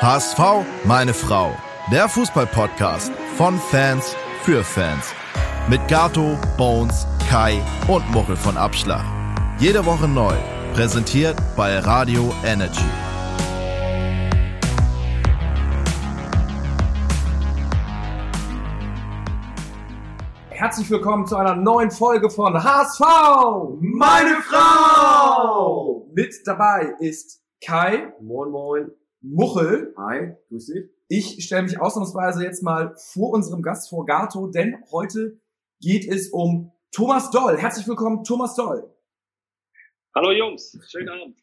HSV, meine Frau. Der Fußballpodcast von Fans für Fans. Mit Gato, Bones, Kai und Muchel von Abschlag. Jede Woche neu. Präsentiert bei Radio Energy. Herzlich willkommen zu einer neuen Folge von HSV, Meine Frau! Mit dabei ist Kai, Moin, moin. Muchel. Hi, grüß dich. Ich stelle mich ausnahmsweise jetzt mal vor unserem Gast vor Gato, denn heute geht es um Thomas Doll. Herzlich willkommen, Thomas Doll. Hallo Jungs, schönen Abend.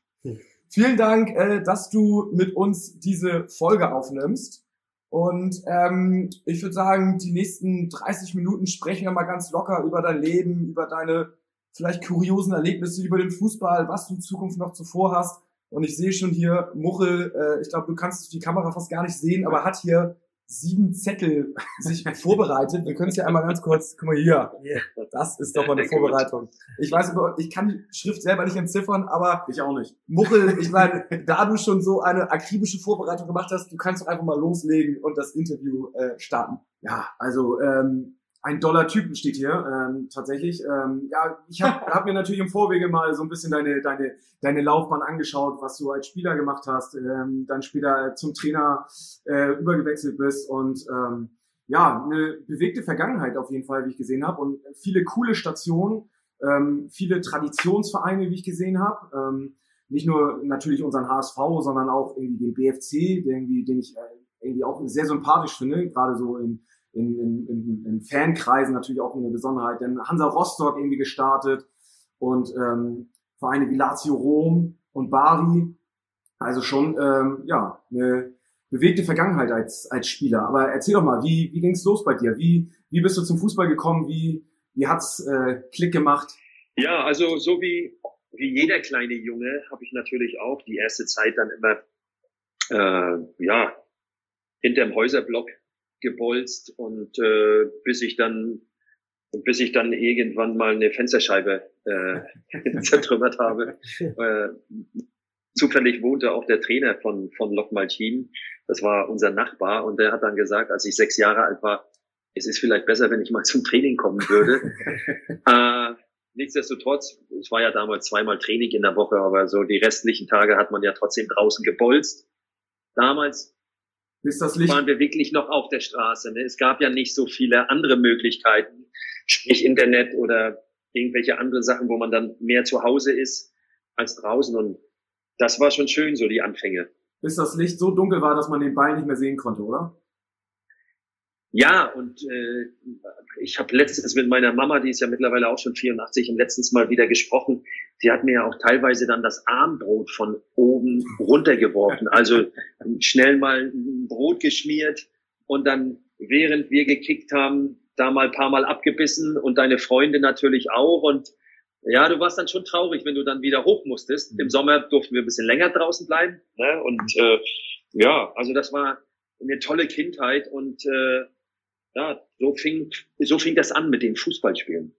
Vielen Dank, äh, dass du mit uns diese Folge aufnimmst. Und ähm, ich würde sagen, die nächsten 30 Minuten sprechen wir mal ganz locker über dein Leben, über deine vielleicht kuriosen Erlebnisse, über den Fußball, was du in Zukunft noch zuvor hast. Und ich sehe schon hier, Muchel, äh, ich glaube, du kannst die Kamera fast gar nicht sehen, aber hat hier sieben Zettel sich vorbereitet. Wir können es ja einmal ganz kurz, guck mal hier, das ist doch mal eine. Vorbereitung. Ich weiß, ich kann die Schrift selber nicht entziffern, aber Ich auch nicht. Muchel, ich meine, da du schon so eine akribische Vorbereitung gemacht hast, du kannst doch einfach mal loslegen und das Interview äh, starten. Ja, also ähm, ein doller Typen steht hier ähm, tatsächlich. Ähm, ja, ich habe hab mir natürlich im Vorwege mal so ein bisschen deine deine deine Laufbahn angeschaut, was du als Spieler gemacht hast, ähm, dann später zum Trainer äh, übergewechselt bist und ähm, ja, eine bewegte Vergangenheit auf jeden Fall, wie ich gesehen habe und viele coole Stationen, ähm, viele Traditionsvereine, wie ich gesehen habe. Ähm, nicht nur natürlich unseren HSV, sondern auch irgendwie den BFC, den, irgendwie, den ich äh, irgendwie auch sehr sympathisch finde, gerade so in, in, in, in, in Fankreisen natürlich auch eine Besonderheit. Denn Hansa Rostock irgendwie gestartet und ähm, Vereine wie Lazio Rom und Bari. Also schon ähm, ja eine bewegte Vergangenheit als als Spieler. Aber erzähl doch mal, wie wie ging's los bei dir? Wie wie bist du zum Fußball gekommen? Wie wie hat's äh, Klick gemacht? Ja, also so wie, wie jeder kleine Junge habe ich natürlich auch die erste Zeit dann immer äh, ja hinterm Häuserblock gebolzt und äh, bis ich dann bis ich dann irgendwann mal eine Fensterscheibe äh, zertrümmert habe. Äh, zufällig wohnte auch der Trainer von von Lok Malchin. Das war unser Nachbar und der hat dann gesagt, als ich sechs Jahre alt war, es ist vielleicht besser, wenn ich mal zum Training kommen würde. äh, nichtsdestotrotz, es war ja damals zweimal Training in der Woche, aber so die restlichen Tage hat man ja trotzdem draußen gebolzt. Damals Bis das Licht waren wir wirklich noch auf der Straße. Ne? Es gab ja nicht so viele andere Möglichkeiten, sprich Internet oder irgendwelche andere Sachen, wo man dann mehr zu Hause ist als draußen. Und das war schon schön, so die Anfänge. bis das Licht so dunkel war, dass man den Ball nicht mehr sehen konnte, oder? Ja, und äh, ich habe letztens mit meiner Mama, die ist ja mittlerweile auch schon 84, und letztens mal wieder gesprochen. Sie hat mir ja auch teilweise dann das Armbrot von oben runtergeworfen. Also schnell mal ein Brot geschmiert und dann, während wir gekickt haben, da mal paar Mal abgebissen und deine Freunde natürlich auch. Und ja, du warst dann schon traurig, wenn du dann wieder hoch musstest. Im Sommer durften wir ein bisschen länger draußen bleiben. Ne? Und äh, ja, also das war eine tolle Kindheit und äh, ja, so fing, so fing das an mit dem Fußballspielen.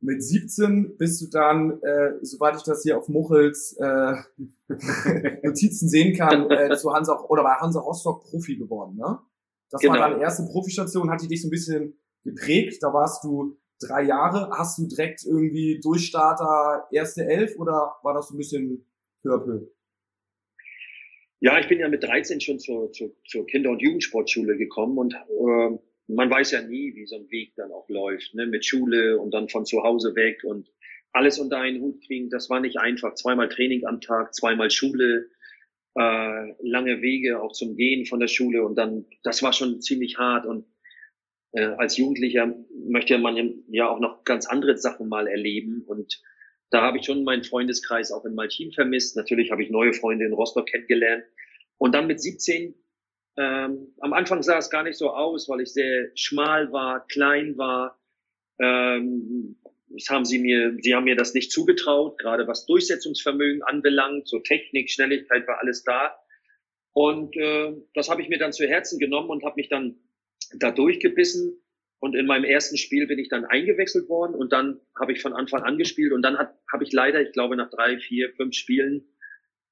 Mit 17 bist du dann, äh, soweit ich das hier auf Muchels äh, Notizen sehen kann, äh, zu Hansa oder bei Hansa Rostock Profi geworden, ne? Das war Genau. deine erste Profistation, hat die dich so ein bisschen geprägt. Da warst du drei Jahre. Hast du direkt irgendwie Durchstarter erste Elf oder war das so ein bisschen Purple? Ja, ich bin ja mit 13 schon zur, zur, zur Kinder- und Jugendsportschule gekommen und äh, man weiß ja nie, wie so ein Weg dann auch läuft, ne? mit Schule und dann von zu Hause weg und alles unter einen Hut kriegen. Das war nicht einfach. Zweimal Training am Tag, zweimal Schule, äh, lange Wege auch zum Gehen von der Schule und dann, das war schon ziemlich hart und äh, als Jugendlicher möchte man ja auch noch ganz andere Sachen mal erleben und da habe ich schon meinen Freundeskreis auch in Malchin vermisst. Natürlich habe ich neue Freunde in Rostock kennengelernt. Und dann mit 17, ähm, am Anfang sah es gar nicht so aus, weil ich sehr schmal war, klein war. Ähm, das haben sie mir, sie haben mir das nicht zugetraut, gerade was Durchsetzungsvermögen anbelangt, so Technik, Schnelligkeit war alles da. Und äh, das habe ich mir dann zu Herzen genommen und habe mich dann da durchgebissen. Und in meinem ersten Spiel bin ich dann eingewechselt worden und dann habe ich von Anfang an gespielt und dann habe ich leider, ich glaube nach drei, vier, fünf Spielen,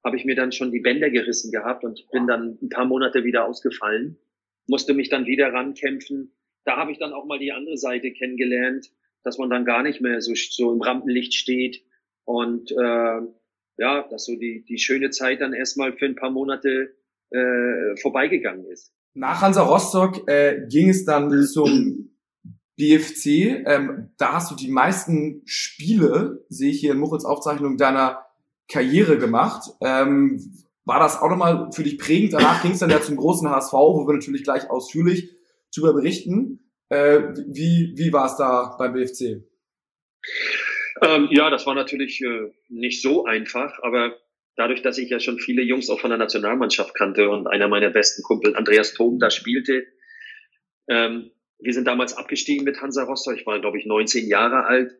habe ich mir dann schon die Bänder gerissen gehabt und bin dann ein paar Monate wieder ausgefallen, musste mich dann wieder rankämpfen. Da habe ich dann auch mal die andere Seite kennengelernt, dass man dann gar nicht mehr so, so im Rampenlicht steht und äh, ja, dass so die, die schöne Zeit dann erstmal für ein paar Monate äh, vorbeigegangen ist. Nach Hansa Rostock äh, ging es dann zum BFC. Ähm, da hast du die meisten Spiele, sehe ich hier in Muchels Aufzeichnung, deiner Karriere gemacht. Ähm, war das auch nochmal für dich prägend? Danach ging es dann ja zum großen HSV, wo wir natürlich gleich ausführlich drüber berichten. Äh, wie wie war es da beim BFC? Ähm, ja, das war natürlich äh, nicht so einfach, aber dadurch, dass ich ja schon viele Jungs auch von der Nationalmannschaft kannte und einer meiner besten Kumpel, Andreas Thom, da spielte, ähm, wir sind damals abgestiegen mit Hansa Rostock. Ich war, glaube ich, 19 Jahre alt.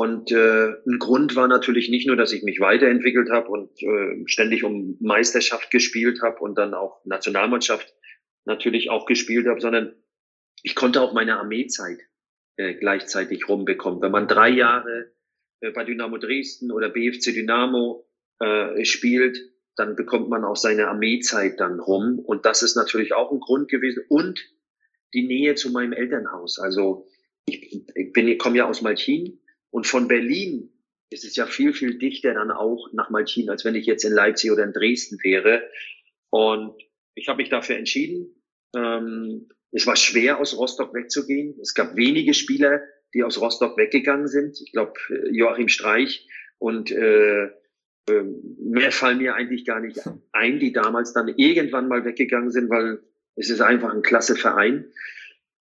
Und äh, ein Grund war natürlich nicht nur, dass ich mich weiterentwickelt habe und äh, ständig um Meisterschaft gespielt habe und dann auch Nationalmannschaft natürlich auch gespielt habe, sondern ich konnte auch meine Armeezeit äh, gleichzeitig rumbekommen. Wenn man drei Jahre äh, bei Dynamo Dresden oder BFC Dynamo äh, spielt, dann bekommt man auch seine Armeezeit dann rum. Und das ist natürlich auch ein Grund gewesen. Und die Nähe zu meinem Elternhaus. Also ich, ich bin, ich komme ja aus Malchin und von Berlin ist es ja viel, viel dichter dann auch nach Malchin, als wenn ich jetzt in Leipzig oder in Dresden wäre. Und ich habe mich dafür entschieden. Ähm, es war schwer, aus Rostock wegzugehen. Es gab wenige Spieler, die aus Rostock weggegangen sind. Ich glaube, Joachim Streich und äh, äh, mehr fallen mir eigentlich gar nicht ein, die damals dann irgendwann mal weggegangen sind, weil es ist einfach ein klasse Verein.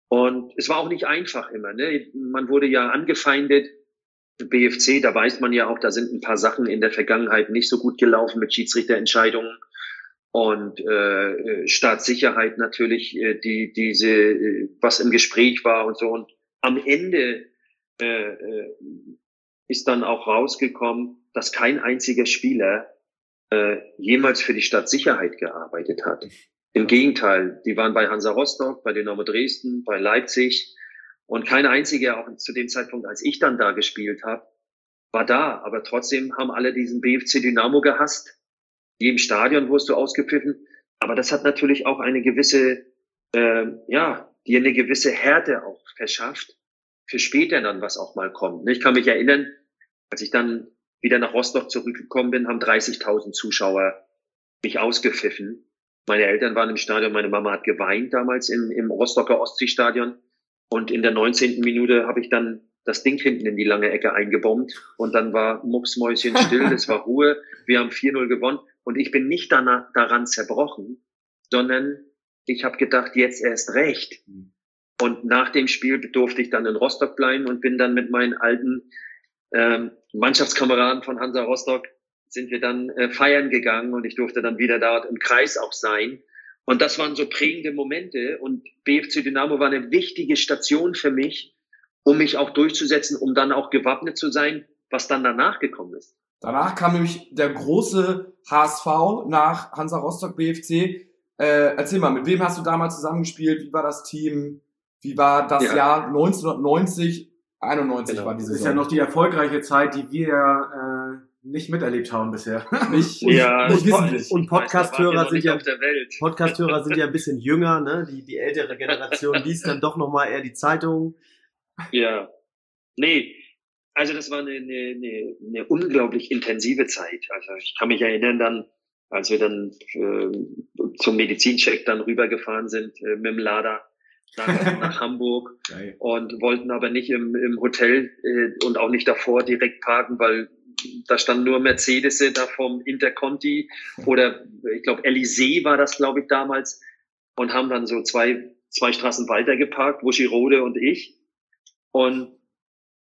Und es war auch nicht einfach immer. Ne? Man wurde ja angefeindet. BFC, da weiß man ja auch, da sind ein paar Sachen in der Vergangenheit nicht so gut gelaufen mit Schiedsrichterentscheidungen und äh, Staatssicherheit natürlich, äh, die diese, äh, was im Gespräch war und so. Und am Ende äh, äh, ist dann auch rausgekommen, dass kein einziger Spieler äh, jemals für die Stadtsicherheit gearbeitet hat. Im Gegenteil, die waren bei Hansa Rostock, bei Dynamo Dresden, bei Leipzig und kein einziger, auch zu dem Zeitpunkt, als ich dann da gespielt habe, war da. Aber trotzdem haben alle diesen BFC Dynamo gehasst. Jedem Stadion wurdest du ausgepfiffen. Aber das hat natürlich auch eine gewisse, äh, ja, dir eine gewisse Härte auch verschafft für später dann, was auch mal kommt. Ich kann mich erinnern, als ich dann wieder nach Rostock zurückgekommen bin, haben 30.000 Zuschauer mich ausgepfiffen. Meine Eltern waren im Stadion, meine Mama hat geweint damals im, im Rostocker Ostseestadion. Und in der 19. Minute habe ich dann das Ding hinten in die lange Ecke eingebombt und dann war Mucksmäuschen still, es war Ruhe, wir haben 4-0 gewonnen und ich bin nicht danach, daran zerbrochen, sondern ich habe gedacht, jetzt erst recht. Und nach dem Spiel durfte ich dann in Rostock bleiben und bin dann mit meinen alten ähm, Mannschaftskameraden von Hansa Rostock sind wir dann äh, feiern gegangen und ich durfte dann wieder dort im Kreis auch sein. Und das waren so prägende Momente und BFC Dynamo war eine wichtige Station für mich, um mich auch durchzusetzen, um dann auch gewappnet zu sein, was dann danach gekommen ist. Danach kam nämlich der große HSV nach Hansa Rostock BFC. Äh, erzähl mal, mit wem hast du damals zusammengespielt? Wie war das Team? Wie war das ja. Jahr 1990? 91 genau. war diese Saison. Das ist ja noch die erfolgreiche Zeit, die wir nicht miterlebt haben bisher. Nicht, ja, nicht wissentlich. Und Podcast-Hörer sind ja Podcast-Hörer sind ja ein bisschen jünger, ne? Die, die ältere Generation liest dann doch nochmal eher die Zeitung. Ja. Nee, also das war eine, eine, eine, eine unglaublich intensive Zeit. Also ich kann mich erinnern dann, als wir dann äh, zum Medizincheck dann rübergefahren sind äh, mit dem Lader nach, nach Hamburg Geil. und wollten aber nicht im, im Hotel äh, und auch nicht davor direkt parken, weil da standen nur Mercedes da vom Interconti oder ich glaube Elysee war das, glaube ich, damals und haben dann so zwei, zwei Straßen weiter geparkt, Wuschirode und ich. Und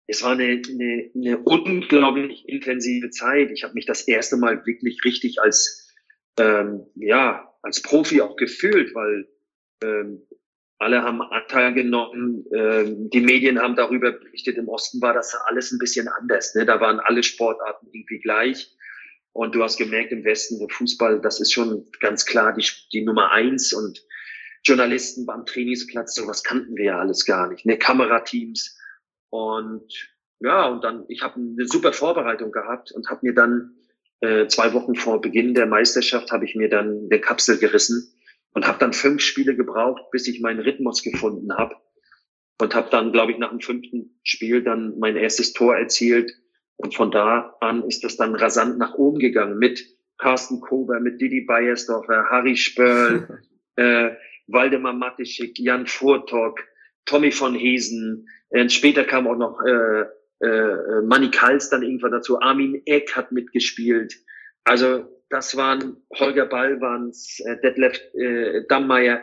es war eine, eine, eine unglaublich intensive Zeit. Ich habe mich das erste Mal wirklich richtig als ähm, ja als Profi auch gefühlt, weil ähm, alle haben Anteil genommen. Ähm, die Medien haben darüber berichtet. Im Osten war das alles ein bisschen anders. Ne? Da waren alle Sportarten irgendwie gleich. Und du hast gemerkt, im Westen, der Fußball, das ist schon ganz klar die, die Nummer eins. Und Journalisten beim Trainingsplatz, sowas kannten wir ja alles gar nicht. Ne? Kamerateams. Und ja, und dann, ich habe eine super Vorbereitung gehabt und habe mir dann äh, zwei Wochen vor Beginn der Meisterschaft habe ich mir dann eine Kapsel gerissen und habe dann fünf Spiele gebraucht, bis ich meinen Rhythmus gefunden habe und habe dann, glaube ich, nach dem fünften Spiel dann mein erstes Tor erzielt und von da an ist das dann rasant nach oben gegangen mit Carsten Kober, mit Didi Beiersdorfer, Harry Spörl, äh, Waldemar Matischik, Jan Furtok, Tommy von Hesen. Äh, später kam auch noch äh, äh, Manny Kals dann irgendwann dazu. Armin Eck hat mitgespielt. Also das waren Holger Ballwanz, äh, Detlef äh, Dammeier,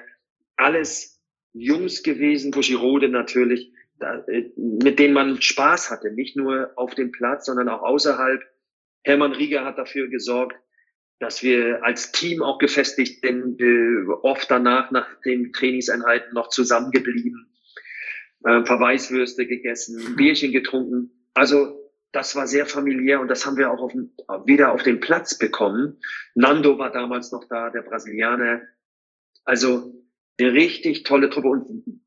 alles Jungs gewesen, Buschirode natürlich, da, äh, mit denen man Spaß hatte, nicht nur auf dem Platz, sondern auch außerhalb. Hermann Rieger hat dafür gesorgt, dass wir als Team auch gefestigt sind, äh, oft danach nach den Trainingseinheiten noch zusammengeblieben, äh, Verweiswürste gegessen, Bierchen getrunken. Also das war sehr familiär und das haben wir auch auf, wieder auf den Platz bekommen. Nando war damals noch da, der Brasilianer. Also eine richtig tolle Truppe und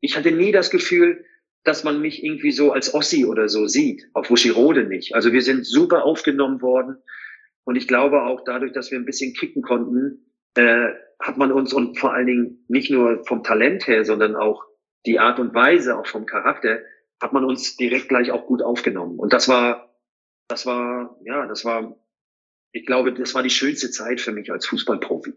ich hatte nie das Gefühl, dass man mich irgendwie so als Ossi oder so sieht, auf Wuschirode nicht. Also wir sind super aufgenommen worden und ich glaube auch dadurch, dass wir ein bisschen kicken konnten, äh, hat man uns und vor allen Dingen nicht nur vom Talent her, sondern auch die Art und Weise, auch vom Charakter, hat man uns direkt gleich auch gut aufgenommen. Und das war, das war, ja, das war, ich glaube, das war die schönste Zeit für mich als Fußballprofi.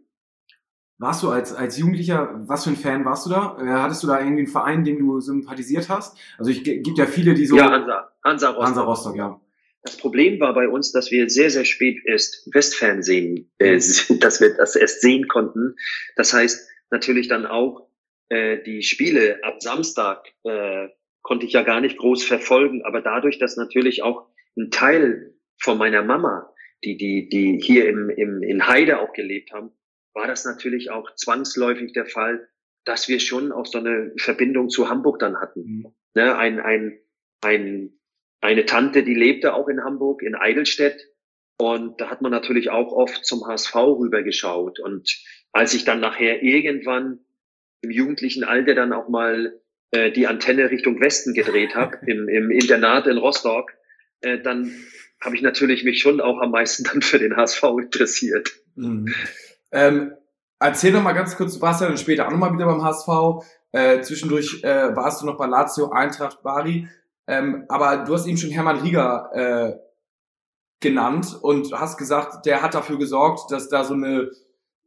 Warst du als, als Jugendlicher, was für ein Fan warst du da? Äh, hattest du da irgendwie einen Verein, dem du sympathisiert hast? Also ich gibt ja viele, die so. Ja, Hansa. Hansa Rostock. Hansa Rostock, ja. Das Problem war bei uns, dass wir sehr, sehr spät erst Westfernsehen, äh, mhm. dass wir das erst sehen konnten. Das heißt natürlich dann auch äh, die Spiele ab Samstag äh, konnte ich ja gar nicht groß verfolgen, aber dadurch, dass natürlich auch ein Teil von meiner Mama, die, die, die hier im, im, in Heide auch gelebt haben, war das natürlich auch zwangsläufig der Fall, dass wir schon auch so eine Verbindung zu Hamburg dann hatten. Mhm. Ne, ein, ein, ein, eine Tante, die lebte auch in Hamburg, in Eidelstedt. Und da hat man natürlich auch oft zum HSV rübergeschaut. Und als ich dann nachher irgendwann im jugendlichen Alter dann auch mal äh, die Antenne Richtung Westen gedreht habe, im, im Internat in Rostock, äh, dann habe ich natürlich mich schon auch am meisten dann für den HSV interessiert. Mhm. Ähm, erzähl doch mal ganz kurz, du warst ja dann später auch nochmal wieder beim HSV. Äh, zwischendurch äh, warst du noch bei Lazio, Eintracht, Bari. Ähm, aber du hast eben schon Hermann Rieger äh, genannt und hast gesagt, der hat dafür gesorgt, dass da so eine,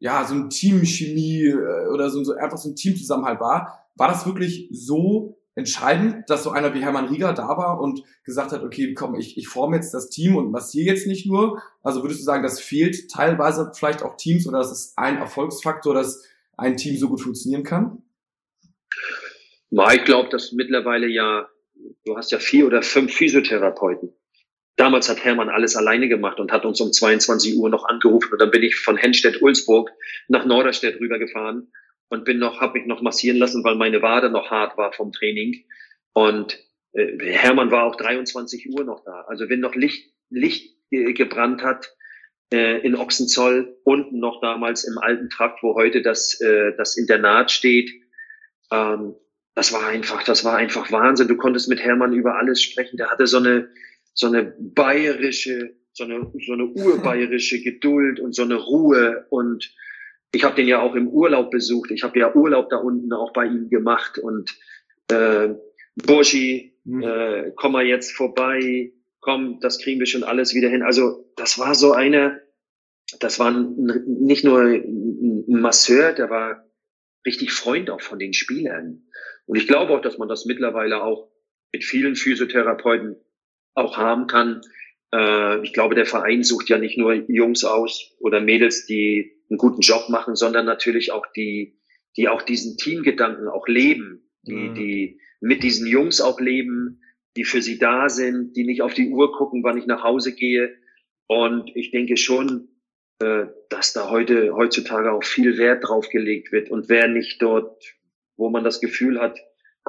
ja, so ein Teamchemie äh, oder so, so einfach so ein Teamzusammenhalt war. War das wirklich so entscheidend, dass so einer wie Hermann Rieger da war und gesagt hat, okay, komm, ich, ich forme jetzt das Team und massiere jetzt nicht nur. Also würdest du sagen, das fehlt teilweise vielleicht auch Teams oder das ist ein Erfolgsfaktor, dass ein Team so gut funktionieren kann? Na, ich glaube, dass mittlerweile ja, du hast ja vier oder fünf Physiotherapeuten. Damals hat Hermann alles alleine gemacht und hat uns um 22 Uhr noch angerufen und dann bin ich von Hennstedt-Ulzburg nach Norderstedt rübergefahren und bin noch, habe mich noch massieren lassen, weil meine Wade noch hart war vom Training. Und äh, Hermann war auch 23 Uhr noch da. Also wenn noch Licht, Licht äh, gebrannt hat äh, in Ochsenzoll, unten noch damals im alten Trakt, wo heute das, äh, das Internat steht, ähm, das war einfach, das war einfach Wahnsinn. Du konntest mit Hermann über alles sprechen. Der hatte so eine, so eine bayerische, so eine, so eine urbayerische Geduld und so eine Ruhe und ich habe den ja auch im Urlaub besucht. Ich habe ja Urlaub da unten auch bei ihm gemacht und äh, Burschi, mhm. äh, komm mal jetzt vorbei, komm, das kriegen wir schon alles wieder hin. Also das war so eine, das war nicht nur ein Masseur, der war richtig Freund auch von den Spielern. Und ich glaube auch, dass man das mittlerweile auch mit vielen Physiotherapeuten auch haben kann. Äh, ich glaube, der Verein sucht ja nicht nur Jungs aus oder Mädels, die einen guten Job machen, sondern natürlich auch die, die auch diesen Teamgedanken auch leben, die, mhm. die mit diesen Jungs auch leben, die für sie da sind, die nicht auf die Uhr gucken, wann ich nach Hause gehe. Und ich denke schon, äh, dass da heute, heutzutage auch viel Wert drauf gelegt wird. Und wer nicht dort, wo man das Gefühl hat,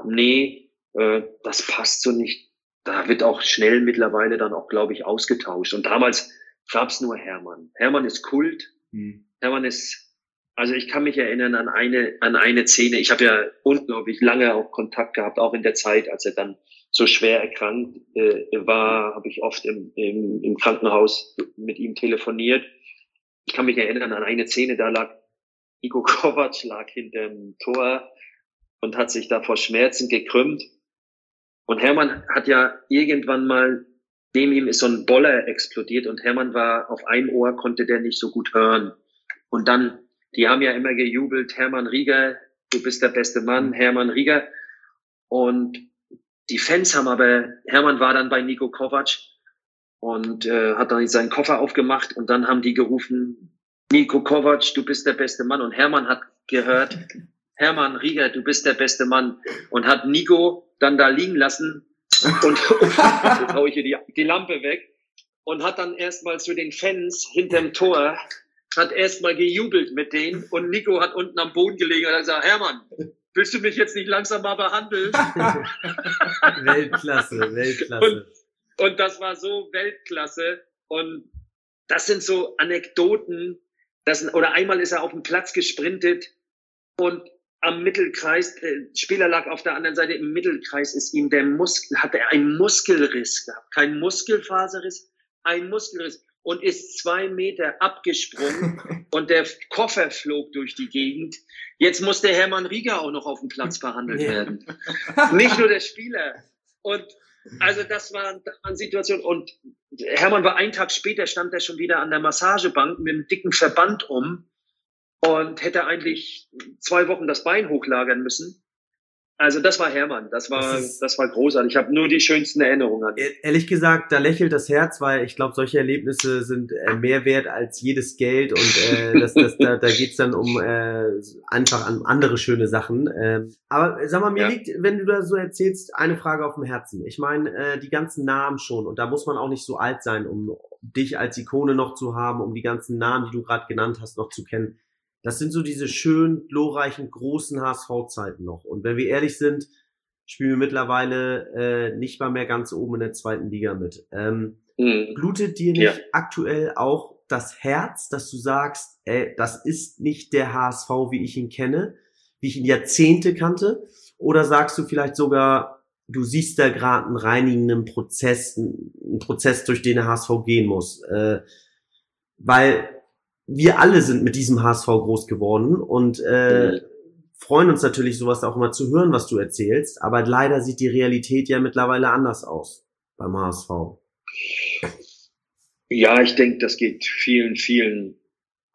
nee, äh, das passt so nicht, da wird auch schnell mittlerweile dann auch, glaube ich, ausgetauscht. Und damals gab's nur Hermann. Hermann ist Kult. Mhm. Hermann ist, also ich kann mich erinnern an eine, an eine Szene. Ich habe ja unglaublich lange auch Kontakt gehabt, auch in der Zeit, als er dann so schwer erkrankt äh, war, habe ich oft im, im, im Krankenhaus mit ihm telefoniert. Ich kann mich erinnern an eine Szene, da lag Igo Kovac lag hinterm Tor und hat sich da vor Schmerzen gekrümmt. Und Hermann hat ja irgendwann mal, neben ihm ist so ein Boller explodiert und Hermann war auf einem Ohr, konnte der nicht so gut hören. Und dann, die haben ja immer gejubelt, Hermann Rieger, du bist der beste Mann, Hermann Rieger. Und die Fans haben aber, Hermann war dann bei Nico Kovac und äh, hat dann seinen Koffer aufgemacht und dann haben die gerufen, Nico Kovac, du bist der beste Mann. Und Hermann hat gehört, Hermann Rieger, du bist der beste Mann. Und hat Nico dann da liegen lassen und jetzt hau ich hier die, die Lampe weg und hat dann erstmal zu den Fans hinterm Tor, hat erstmal gejubelt mit denen und Nico hat unten am Boden gelegen und hat gesagt, Hermann, willst du mich jetzt nicht langsam mal behandeln? Weltklasse, Weltklasse. Und, und das war so Weltklasse. Und das sind so Anekdoten. Das, oder einmal ist er auf dem Platz gesprintet und am Mittelkreis, äh, Spieler lag auf der anderen Seite im Mittelkreis, ist ihm der Muskel, hat er einen Muskelriss gehabt. Kein Muskelfaserriss, ein Muskelriss und ist zwei Meter abgesprungen und der Koffer flog durch die Gegend. Jetzt muss der Hermann Rieger auch noch auf dem Platz behandelt werden. Nicht nur der Spieler. Und also das war, das war eine Situation. Und Hermann war einen Tag später, stand er schon wieder an der Massagebank mit einem dicken Verband um und hätte eigentlich zwei Wochen das Bein hochlagern müssen. Also das war Hermann, das war das, das war großartig. Ich habe nur die schönsten Erinnerungen an. Ehrlich gesagt, da lächelt das Herz, weil ich glaube, solche Erlebnisse sind äh, mehr wert als jedes Geld und äh, das, das, da, da geht's dann um äh, einfach an andere schöne Sachen. Ähm, aber sag mal, mir ja. liegt, wenn du da so erzählst, eine Frage auf dem Herzen. Ich meine, äh, die ganzen Namen schon und da muss man auch nicht so alt sein, um dich als Ikone noch zu haben, um die ganzen Namen, die du gerade genannt hast, noch zu kennen. Das sind so diese schön glorreichen großen HSV-Zeiten noch. Und wenn wir ehrlich sind, spielen wir mittlerweile äh, nicht mal mehr ganz oben in der zweiten Liga mit. Ähm, mhm. Blutet dir nicht ja. aktuell auch das Herz, dass du sagst, ey, das ist nicht der HSV, wie ich ihn kenne, wie ich ihn Jahrzehnte kannte? Oder sagst du vielleicht sogar, du siehst da gerade einen reinigenden Prozess, einen Prozess, durch den der HSV gehen muss? Äh, weil wir alle sind mit diesem HSV groß geworden und äh, mhm. freuen uns natürlich, sowas auch immer zu hören, was du erzählst. Aber leider sieht die Realität ja mittlerweile anders aus beim HSV. Ja, ich denke, das geht vielen, vielen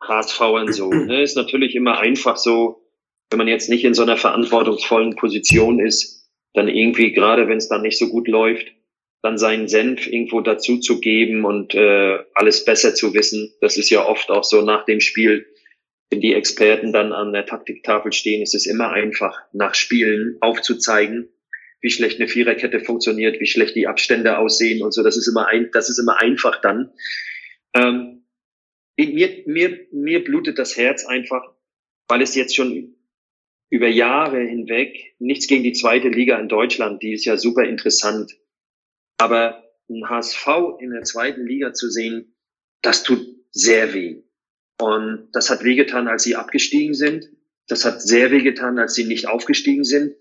HSVern so. Ne? Ist natürlich immer einfach so, wenn man jetzt nicht in so einer verantwortungsvollen Position ist, dann irgendwie, gerade wenn es dann nicht so gut läuft, dann seinen Senf irgendwo dazu zu geben und äh, alles besser zu wissen. Das ist ja oft auch so nach dem Spiel, wenn die Experten dann an der Taktiktafel stehen, ist es immer einfach, nach Spielen aufzuzeigen, wie schlecht eine Viererkette funktioniert, wie schlecht die Abstände aussehen und so. Das ist immer ein, das ist immer einfach dann. Ähm, mir, mir, mir blutet das Herz einfach, weil es jetzt schon über Jahre hinweg nichts gegen die zweite Liga in Deutschland, die ist ja super interessant aber ein HSV in der zweiten Liga zu sehen, das tut sehr weh. Und das hat wehgetan, als sie abgestiegen sind. Das hat sehr wehgetan, als sie nicht aufgestiegen sind.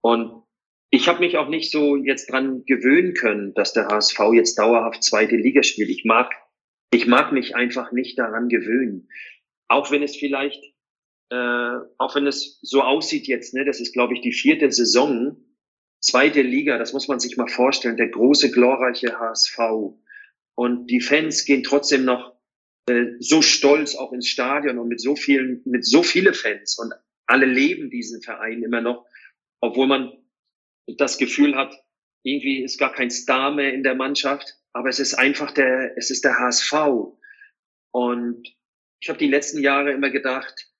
Und ich habe mich auch nicht so jetzt dran gewöhnen können, dass der HSV jetzt dauerhaft zweite Liga spielt. Ich mag, ich mag mich einfach nicht daran gewöhnen. Auch wenn es vielleicht, äh, auch wenn es so aussieht jetzt, ne, das ist glaube ich die vierte Saison, zweite Liga, das muss man sich mal vorstellen, der große, glorreiche HSV. Und die Fans gehen trotzdem noch äh, so stolz auch ins Stadion und mit so vielen, mit so viele Fans und alle leben diesen Verein immer noch, obwohl man das Gefühl hat, irgendwie ist gar kein Star mehr in der Mannschaft, aber es ist einfach der, es ist der HSV. Und ich habe die letzten Jahre immer gedacht,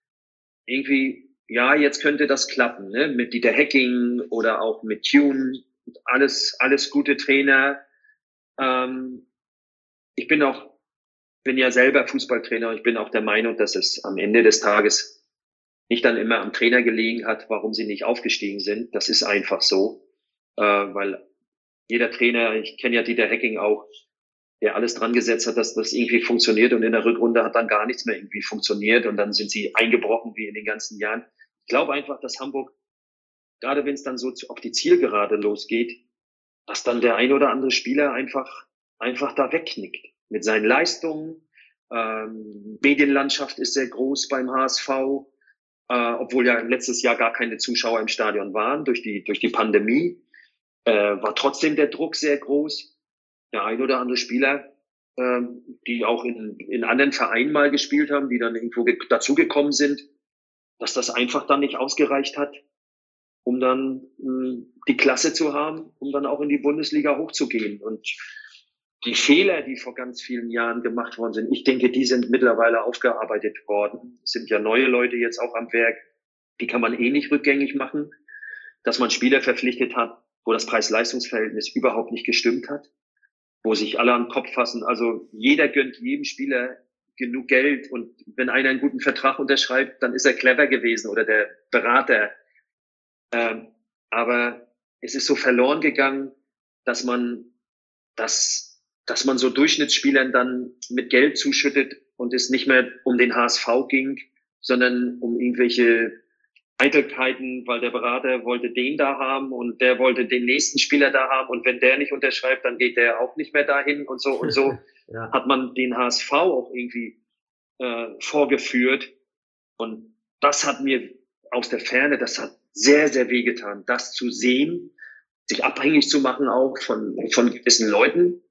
irgendwie ja, jetzt könnte das klappen, ne? mit Dieter Hacking oder auch mit Tune, alles, alles gute Trainer. Ähm, ich bin auch, bin ja selber Fußballtrainer. Ich bin auch der Meinung, dass es am Ende des Tages nicht dann immer am Trainer gelegen hat, warum sie nicht aufgestiegen sind. Das ist einfach so, äh, weil jeder Trainer, ich kenne ja Dieter Hacking auch, der alles dran gesetzt hat, dass das irgendwie funktioniert und in der Rückrunde hat dann gar nichts mehr irgendwie funktioniert und dann sind sie eingebrochen wie in den ganzen Jahren. Ich glaube einfach, dass Hamburg gerade wenn es dann so auf die Zielgerade losgeht, dass dann der ein oder andere Spieler einfach, einfach da wegknickt mit seinen Leistungen. Ähm, Medienlandschaft ist sehr groß beim HSV, äh, obwohl ja letztes Jahr gar keine Zuschauer im Stadion waren durch die, durch die Pandemie. Äh, war trotzdem der Druck sehr groß. Der ein oder andere Spieler, ähm, die auch in, in anderen Vereinen mal gespielt haben, die dann irgendwo dazugekommen sind, dass das einfach dann nicht ausgereicht hat, um dann mh, hm, die Klasse zu haben, um dann auch in die Bundesliga hochzugehen. Und die Fehler, die vor ganz vielen Jahren gemacht worden sind, ich denke, die sind mittlerweile aufgearbeitet worden. Es sind ja neue Leute jetzt auch am Werk. Die kann man eh nicht rückgängig machen. Dass man Spieler verpflichtet hat, wo das Preis-Leistungs-Verhältnis überhaupt nicht gestimmt hat, wo sich alle am Kopf fassen. Also jeder gönnt jedem Spieler genug Geld und wenn einer einen guten Vertrag unterschreibt, dann ist er clever gewesen oder der Berater. Ähm, aber es ist so verloren gegangen, dass man das dass man so Durchschnittsspielern dann mit Geld zuschüttet und es nicht mehr um den HSV ging, sondern um irgendwelche Eitelkeiten, weil der Berater wollte den da haben und der wollte den nächsten Spieler da haben und wenn der nicht unterschreibt, dann geht der auch nicht mehr dahin und so. Und so ja. hat man den HSV auch irgendwie äh, vorgeführt. Und das hat mir aus der Ferne, das hat sehr, sehr wehgetan, das zu sehen, sich abhängig zu machen auch von, von gewissen Leuten,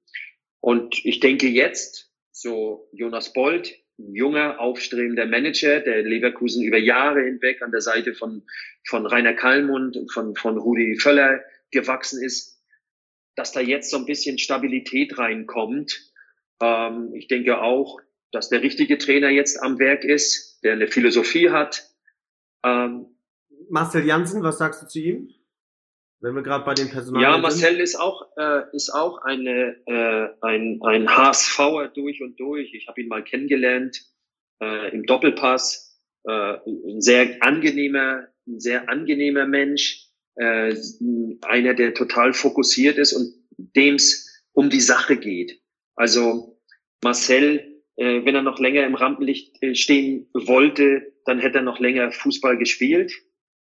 und ich denke jetzt, so Jonas Bold, junger, aufstrebender Manager, der Leverkusen über Jahre hinweg an der Seite von, von Rainer Kallmund und von, von Rudi Völler gewachsen ist, dass da jetzt so ein bisschen Stabilität reinkommt. Ähm, ich denke auch, dass der richtige Trainer jetzt am Werk ist, der eine Philosophie hat. Ähm, Marcel Janssen, was sagst du zu ihm? Wenn wir gerade bei den Personal Ja, Marcel sind. ist auch äh, ist auch eine äh, ein ein HSVer durch und durch. Ich habe ihn mal kennengelernt äh, im Doppelpass. Äh, ein sehr angenehmer ein sehr angenehmer Mensch, äh, einer der total fokussiert ist und dem's um die Sache geht. Also Marcel, äh, wenn er noch länger im Rampenlicht äh, stehen wollte, dann hätte er noch länger Fußball gespielt.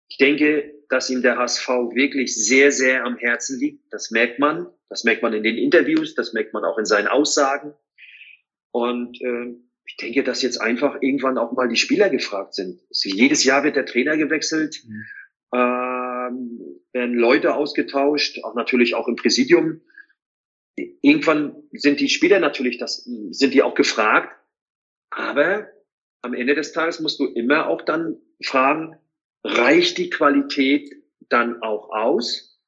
Ich denke, dass ihm der HSV wirklich sehr, sehr am Herzen liegt. Das merkt man. Das merkt man in den Interviews, das merkt man auch in seinen Aussagen. Und äh, ich denke, dass jetzt einfach irgendwann auch mal die Spieler gefragt sind. Jedes Jahr wird der Trainer gewechselt, mhm. ähm, werden Leute ausgetauscht, auch natürlich auch im Präsidium. Irgendwann sind die Spieler natürlich, das sind die auch gefragt. Aber am Ende des Tages musst du immer auch dann fragen, reicht die Qualität dann auch aus,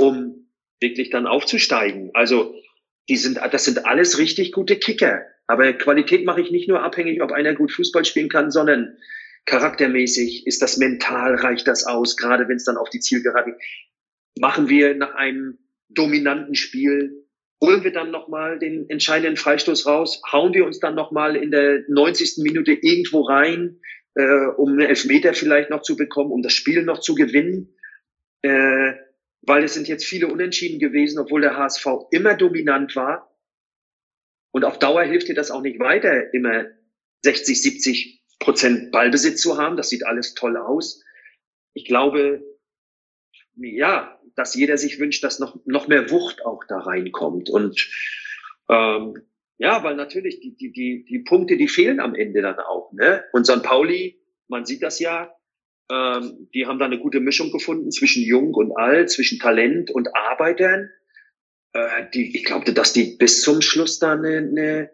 um wirklich dann aufzusteigen? Also die sind, das sind alles richtig gute Kicker. Aber Qualität mache ich nicht nur abhängig, ob einer gut Fußball spielen kann, sondern charaktermäßig ist das mental, reicht das aus, gerade wenn es dann auf die Zielgerade geht. Machen wir nach einem dominanten Spiel, holen wir dann nochmal den entscheidenden Freistoß raus, hauen wir uns dann nochmal in der 90. Minute irgendwo rein, äh, um einen Elfmeter vielleicht noch zu bekommen, um das Spiel noch zu gewinnen. Äh, weil es sind jetzt viele Unentschieden gewesen, obwohl der HSV immer dominant war. Und auf Dauer hilft dir das auch nicht weiter, immer 60, 70 Prozent Ballbesitz zu haben. Das sieht alles toll aus. Ich glaube, ja, dass jeder sich wünscht, dass noch, noch mehr Wucht auch da reinkommt. Und ähm, ja, weil natürlich die, die, die, die Punkte, die fehlen am Ende dann auch. Ne? Und St. Pauli, man sieht das ja, ähm, die haben da eine gute Mischung gefunden zwischen Jung und Alt, zwischen Talent und Arbeitern. Äh, die, ich glaubte, dass die bis zum Schluss da eine, eine,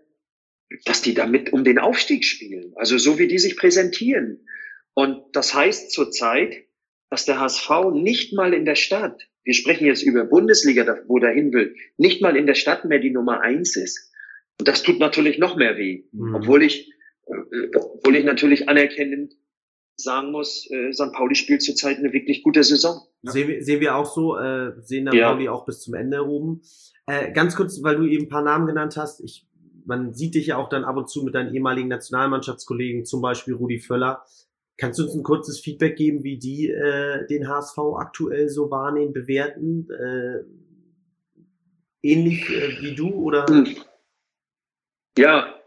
dass die damit um den Aufstieg spielen. Also so wie die sich präsentieren. Und das heißt zurzeit, dass der HSV nicht mal in der Stadt, wir sprechen jetzt über Bundesliga, wo der hin will, nicht mal in der Stadt mehr die Nummer eins ist. Und das tut natürlich noch mehr weh, mhm. obwohl ich, äh, obwohl ich natürlich anerkennend sagen muss, äh, St. Pauli spielt zurzeit eine wirklich gute Saison. Ja. Sehen, wir, sehen wir auch so, äh, sehen St. ja. Pauli auch bis zum Ende oben. Äh, ganz kurz, weil du eben ein paar Namen genannt hast, ich, man sieht dich ja auch dann ab und zu mit deinen ehemaligen Nationalmannschaftskollegen, zum Beispiel Rudi Völler. Kannst du uns ein kurzes Feedback geben, wie die äh, den HSV aktuell so wahrnehmen, bewerten? Äh, ähnlich äh, wie du oder? Hm. Ja,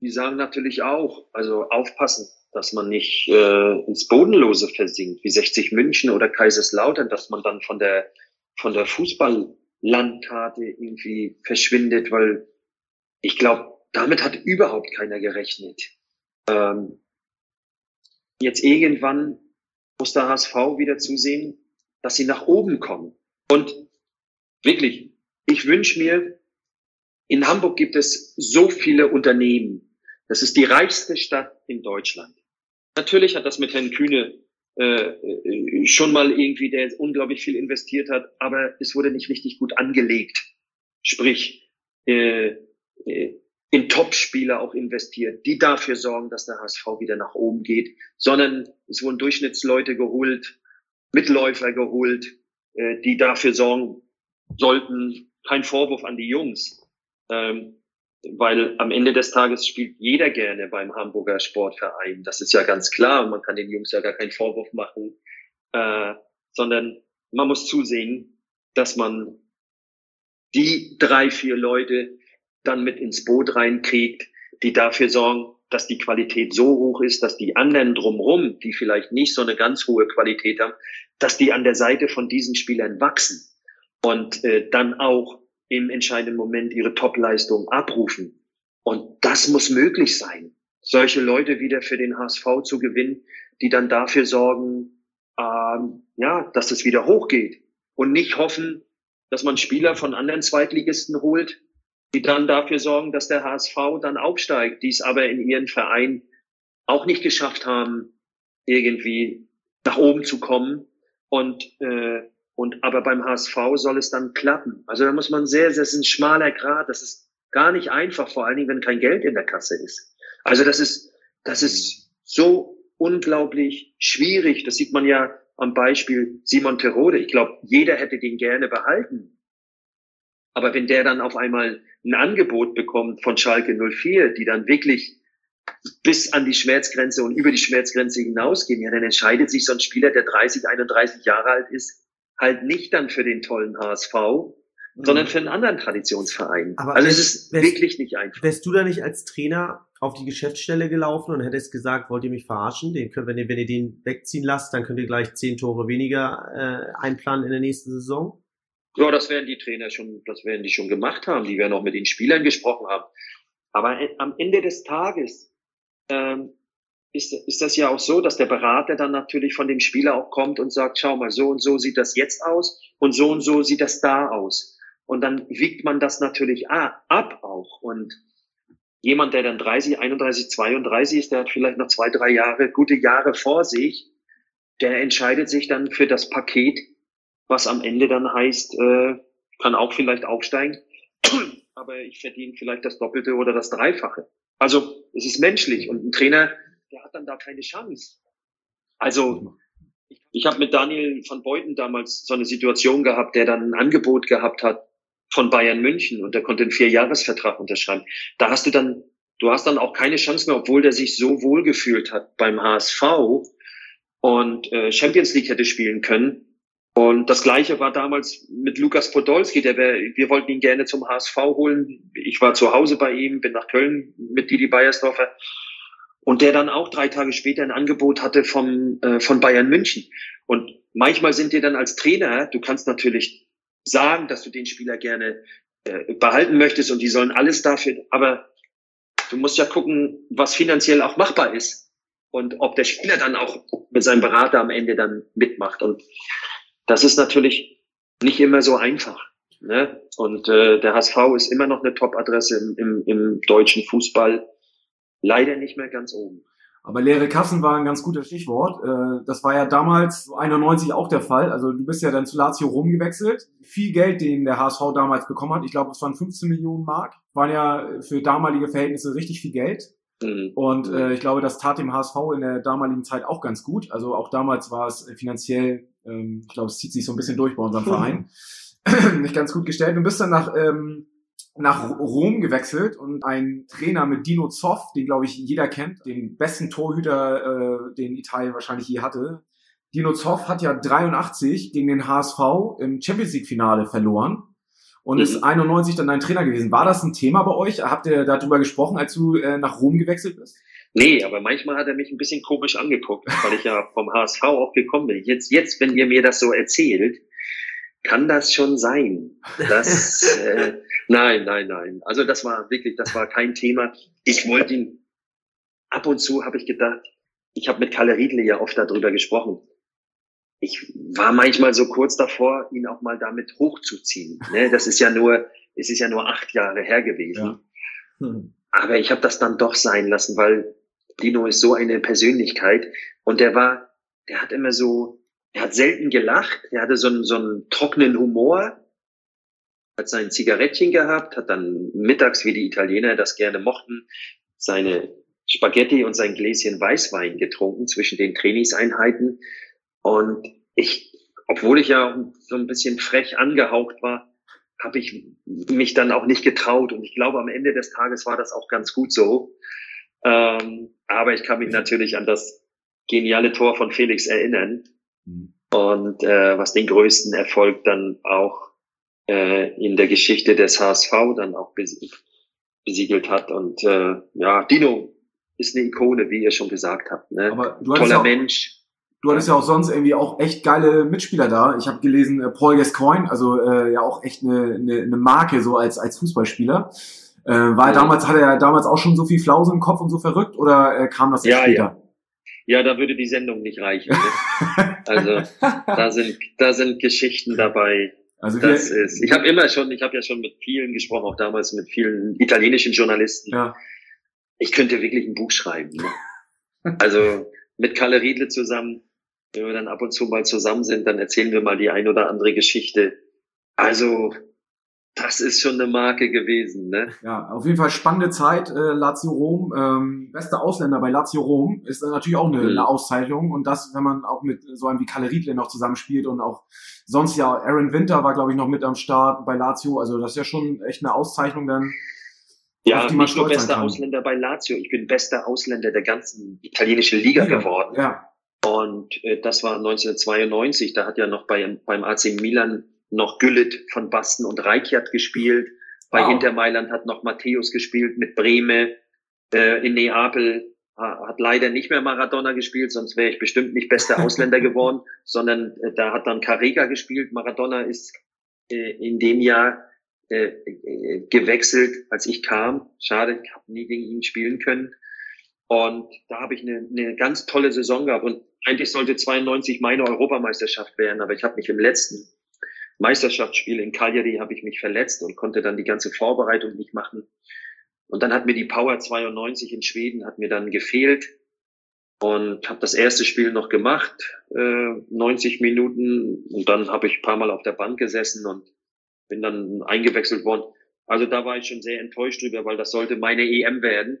die sagen natürlich auch, also aufpassen, dass man nicht äh, ins Bodenlose versinkt, wie 60 München oder Kaiserslautern, dass man dann von der von der Fußballlandkarte irgendwie verschwindet, weil ich glaube, damit hat überhaupt keiner gerechnet. Ähm, jetzt irgendwann muss der HSV wieder zusehen, dass sie nach oben kommen. Und wirklich, ich wünsche mir, in Hamburg gibt es so viele Unternehmen. Das ist die reichste Stadt in Deutschland. Natürlich hat das mit Herrn Kühne äh, äh, schon mal irgendwie, der unglaublich viel investiert hat, aber es wurde nicht richtig gut angelegt. Sprich, äh, äh, in Top-Spieler auch investiert, die dafür sorgen, dass der HSV wieder nach oben geht, sondern es wurden Durchschnittsleute geholt, Mitläufer geholt, äh, die dafür sorgen sollten, kein Vorwurf an die Jungs, ähm, weil am Ende des Tages spielt jeder gerne beim Hamburger Sportverein. Das ist ja ganz klar. Man kann den Jungs ja gar keinen Vorwurf machen, äh, sondern man muss zusehen, dass man die drei, vier Leute dann mit ins Boot reinkriegt, die dafür sorgen, dass die Qualität so hoch ist, dass die anderen drumrum, die vielleicht nicht so eine ganz hohe Qualität haben, dass die an der Seite von diesen Spielern wachsen und äh, dann auch im entscheidenden Moment ihre Topleistung abrufen. Und das muss möglich sein, solche Leute wieder für den HSV zu gewinnen, die dann dafür sorgen, ähm, ja, dass es wieder hochgeht und nicht hoffen, dass man Spieler von anderen Zweitligisten holt, die dann dafür sorgen, dass der HSV dann aufsteigt, die es aber in ihren Verein auch nicht geschafft haben, irgendwie nach oben zu kommen. Und äh, und aber beim HSV soll es dann klappen. Also da muss man sehr, sehr, das ist ein schmaler Grad. Das ist gar nicht einfach, vor allen Dingen, wenn kein Geld in der Kasse ist. Also das ist, das ist so unglaublich schwierig. Das sieht man ja am Beispiel Simon Terode. Ich glaube, jeder hätte den gerne behalten. Aber wenn der dann auf einmal ein Angebot bekommt von Schalke 04, die dann wirklich bis an die Schmerzgrenze und über die Schmerzgrenze hinausgehen, ja, dann entscheidet sich so ein Spieler, der 30, 31 Jahre alt ist, halt nicht dann für den tollen HSV, mhm. sondern für einen anderen Traditionsverein. Aber also es ist wärst, wirklich nicht einfach. Wärst du da nicht als Trainer auf die Geschäftsstelle gelaufen und hättest gesagt, wollt ihr mich verarschen? Den können, wenn, ihr, wenn ihr den wegziehen lasst, dann könnt ihr gleich zehn Tore weniger äh, einplanen in der nächsten Saison? Ja, das werden die Trainer schon, das werden die schon gemacht haben. Die werden auch mit den Spielern gesprochen haben. Aber am Ende des Tages ähm, ist, ist das ja auch so, dass der Berater dann natürlich von dem Spieler auch kommt und sagt, schau mal, so und so sieht das jetzt aus und so und so sieht das da aus. Und dann wiegt man das natürlich ab auch. Und jemand, der dann 30, 31, 32 ist, der hat vielleicht noch zwei, drei Jahre, gute Jahre vor sich, der entscheidet sich dann für das Paket, was am Ende dann heißt, äh, kann auch vielleicht aufsteigen, aber ich verdiene vielleicht das Doppelte oder das Dreifache. Also es ist menschlich und ein Trainer der hat dann da keine Chance. Also ich, habe mit Daniel van Beuten damals so eine Situation gehabt, der dann ein Angebot gehabt hat von Bayern München und der konnte einen Vierjahresvertrag unterschreiben. Da hast du dann, du hast dann auch keine Chance mehr, obwohl der sich so wohl gefühlt hat beim HSV und äh, Champions League hätte spielen können. Und das Gleiche war damals mit Lukas Podolski. Der wär, wir wollten ihn gerne zum HSV holen. Ich war zu Hause bei ihm, bin nach Köln mit Didi Beiersdorfer und der dann auch drei Tage später ein Angebot hatte vom, äh, von Bayern München. Und manchmal sind dir dann als Trainer, du kannst natürlich sagen, dass du den Spieler gerne äh, behalten möchtest und die sollen alles dafür, aber du musst ja gucken, was finanziell auch machbar ist und ob der Spieler dann auch mit seinem Berater am Ende dann mitmacht. Und das ist natürlich nicht immer so einfach. Ne? Und äh, der HSV ist immer noch eine Top-Adresse im, im, im deutschen Fußball leider nicht mehr ganz oben. Aber leere Kassen war ein ganz guter Stichwort. Äh, das war ja damals 91 auch der Fall. Also du bist ja dann zu Lazio Rom gewechselt. Viel Geld, den der HSV damals bekommen hat. Ich glaube, es waren 15 Millionen Mark. Waren ja für damalige Verhältnisse richtig viel Geld. Mhm. Und äh, ich glaube, das tat dem HSV in der damaligen Zeit auch ganz gut. Also auch damals war es finanziell, ähm, ich glaube, es zieht sich so ein bisschen durch bei unserem Verein, nicht ganz gut gestellt. Du bist dann nach ähm, nach Rom gewechselt und ein Trainer mit Dino Zoff, den glaube ich jeder kennt, den besten Torhüter, äh, den Italien wahrscheinlich je hatte. Dino Zoff hat ja 83 gegen den HSV im Champions League Finale verloren. und mhm. ist 91 dann dein Trainer gewesen. War das ein Thema bei euch? Habt ihr darüber gesprochen, als du äh, nach Rom gewechselt bist? Nee, aber manchmal hat er mich ein bisschen komisch angeguckt, weil ich ja vom HSV auch gekommen bin. Jetzt, jetzt, wenn ihr mir das so erzählt, kann das schon sein. Das, äh, nein, nein, nein. Also das war wirklich, das war kein Thema. Ich wollte ihn, ab und zu habe ich gedacht, ich habe mit Kalle Riedle ja oft darüber gesprochen. Ich war manchmal so kurz davor, ihn auch mal damit hochzuziehen. Ne? Das ist ja nur, es ist ja nur acht Jahre her gewesen. Ja. Hm. Aber ich habe das dann doch sein lassen, weil Dino ist so eine Persönlichkeit und der war, der hat immer so, er hat selten gelacht, er hatte so einen, so einen trockenen Humor, hat sein Zigarettchen gehabt, hat dann mittags, wie die Italiener das gerne mochten, seine Spaghetti und sein Gläschen Weißwein getrunken zwischen den Trainingseinheiten. Und ich, obwohl ich ja so ein bisschen frech angehaucht war, habe ich mich dann auch nicht getraut. Und ich glaube, am Ende des Tages war das auch ganz gut so. Ähm, aber ich kann mich natürlich an das geniale Tor von Felix erinnern. Mhm. Und äh, was den größten Erfolg dann auch äh, in der Geschichte des HSV dann auch besiegelt hat. Und äh, ja, Dino ist eine Ikone, wie ihr schon gesagt habt. Ne? Aber Toller auch, Mensch. Du hattest ja auch sonst irgendwie auch echt geile Mitspieler da. Ich habe gelesen, äh, Paul Gascoigne, also äh, ja auch echt eine, eine, eine Marke so als als Fußballspieler. Äh, war er damals, hat er damals auch schon so viel Flause im Kopf und so verrückt oder äh, kam das ja, später? Ja. ja, da würde die Sendung nicht reichen. Ne? also da sind, da sind Geschichten dabei. Also das ist, ich habe immer schon, ich habe ja schon mit vielen gesprochen, auch damals mit vielen italienischen Journalisten. Ja. Ich könnte wirklich ein Buch schreiben. Ne? Also mit Kalle Riedle zusammen, wenn wir dann ab und zu mal zusammen sind, dann erzählen wir mal die ein oder andere Geschichte. Also das ist schon eine Marke gewesen, ne? Ja, auf jeden Fall spannende Zeit. Äh, Lazio Rom, ähm, beste Ausländer bei Lazio Rom ist natürlich auch eine, mhm. eine Auszeichnung. Und das, wenn man auch mit so einem wie Kalle Riedle noch zusammenspielt und auch sonst ja Aaron Winter war, glaube ich, noch mit am Start bei Lazio. Also das ist ja schon echt eine Auszeichnung dann. Ja, nicht nur bester Ausländer bei Lazio, ich bin bester Ausländer der ganzen italienischen Liga, Liga. geworden. Ja. Und äh, das war 1992, da hat ja noch bei, beim AC Milan noch Güllit von Basten und Reichardt gespielt. Bei wow. Inter Mailand hat noch Matthäus gespielt mit Breme. Äh, in Neapel hat leider nicht mehr Maradona gespielt, sonst wäre ich bestimmt nicht bester Ausländer geworden, sondern äh, da hat dann Carrega gespielt. Maradona ist äh, in dem Jahr äh, äh, gewechselt, als ich kam. Schade, ich habe nie gegen ihn spielen können. Und da habe ich eine, eine ganz tolle Saison gehabt. Und eigentlich sollte 92 meine Europameisterschaft werden, aber ich habe mich im letzten Meisterschaftsspiel in Cagliari habe ich mich verletzt und konnte dann die ganze Vorbereitung nicht machen. Und dann hat mir die Power 92 in Schweden hat mir dann gefehlt und habe das erste Spiel noch gemacht, äh, 90 Minuten und dann habe ich paar Mal auf der Bank gesessen und bin dann eingewechselt worden. Also da war ich schon sehr enttäuscht drüber, weil das sollte meine EM werden.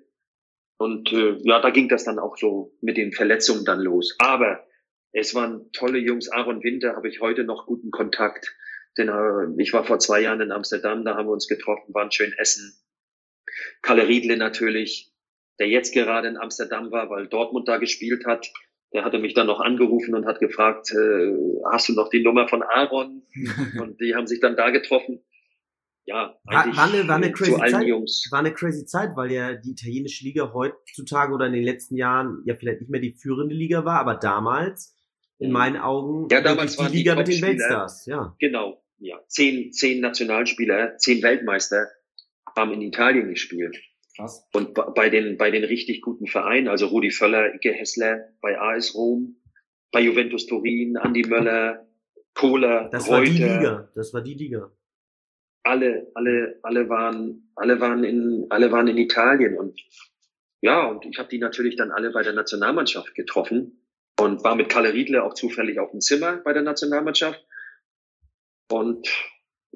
Und äh, ja, da ging das dann auch so mit den Verletzungen dann los. Aber es waren tolle Jungs. Aaron Winter habe ich heute noch guten Kontakt. Den, äh, ich war vor zwei Jahren in Amsterdam, da haben wir uns getroffen, waren schön essen. Kalle Riedle natürlich, der jetzt gerade in Amsterdam war, weil Dortmund da gespielt hat. Der hatte mich dann noch angerufen und hat gefragt, äh, hast du noch die Nummer von Aaron? und die haben sich dann da getroffen. Ja, eigentlich war, eine, war, eine crazy Zeit, Jungs. war eine crazy Zeit, weil ja die italienische Liga heutzutage oder in den letzten Jahren ja vielleicht nicht mehr die führende Liga war, aber damals in mhm. meinen Augen ja, damals die Liga die mit den Weltstars. Ja. Genau, ja, zehn, zehn Nationalspieler, zehn Weltmeister haben in Italien gespielt. Krass. Und bei den, bei den richtig guten Vereinen, also Rudi Völler, Ike Hessler bei AS Rom, bei Juventus Turin, Andi Möller, Kohler, Das Reuter, war die Liga. Das war die Liga. Alle, alle, alle waren, alle waren in, alle waren in Italien und ja, und ich habe die natürlich dann alle bei der Nationalmannschaft getroffen und war mit Kalle Riedle auch zufällig auf dem Zimmer bei der Nationalmannschaft. Und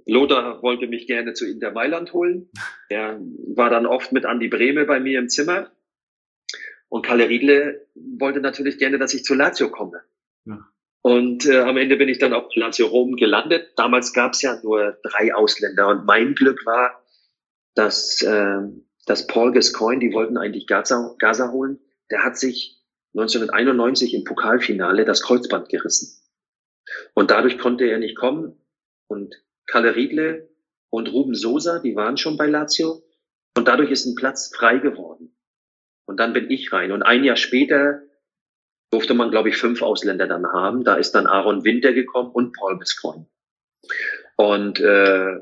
Lothar wollte mich gerne zu Inter Mailand holen. Er war dann oft mit Andi Breme bei mir im Zimmer. Und Kalle Riedle wollte natürlich gerne, dass ich zu Lazio komme. Ja. Und äh, am Ende bin ich dann auf Lazio Rom gelandet. Damals gab es ja nur drei Ausländer. Und mein Glück war, dass, äh, dass Paul Gascoigne, die wollten eigentlich Gaza, Gaza holen, der hat sich 1991 im Pokalfinale das Kreuzband gerissen. Und dadurch konnte er nicht kommen. Und Kalle Riedle und Ruben Sosa, die waren schon bei Lazio. Und dadurch ist ein Platz frei geworden. Und dann bin ich rein. Und ein Jahr später durfte man, glaube ich, fünf Ausländer dann haben. Da ist dann Aaron Winter gekommen und Paul Biscoin. Und äh,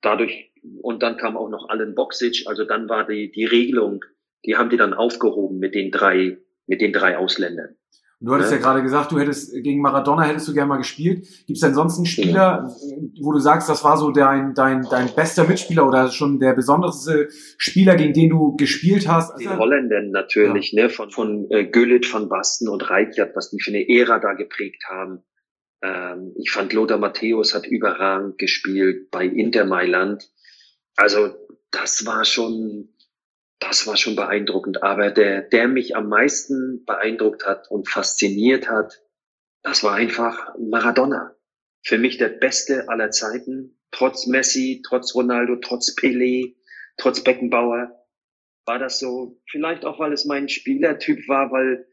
dadurch, und dann kam auch noch Allen Boxic. Also dann war die, die Regelung, die haben die dann aufgehoben mit den drei, mit den drei Ausländern. Du hattest ja. ja gerade gesagt, du hättest gegen Maradona hättest du gerne mal gespielt. Gibt es denn sonst einen Spieler, wo du sagst, das war so dein, dein, dein bester Mitspieler oder schon der besonderste Spieler, gegen den du gespielt hast? Die Holländer natürlich, ja. ne, von, von äh, Güllit, von Basten und Reitjat, was die für eine Ära da geprägt haben. Ähm, ich fand Lothar Matthäus hat überragend gespielt bei Inter Mailand. Also das war schon das war schon beeindruckend. Aber der, der mich am meisten beeindruckt hat und fasziniert hat, das war einfach Maradona. Für mich der beste aller Zeiten. Trotz Messi, trotz Ronaldo, trotz Pelé, trotz Beckenbauer war das so. Vielleicht auch, weil es mein Spielertyp war, weil,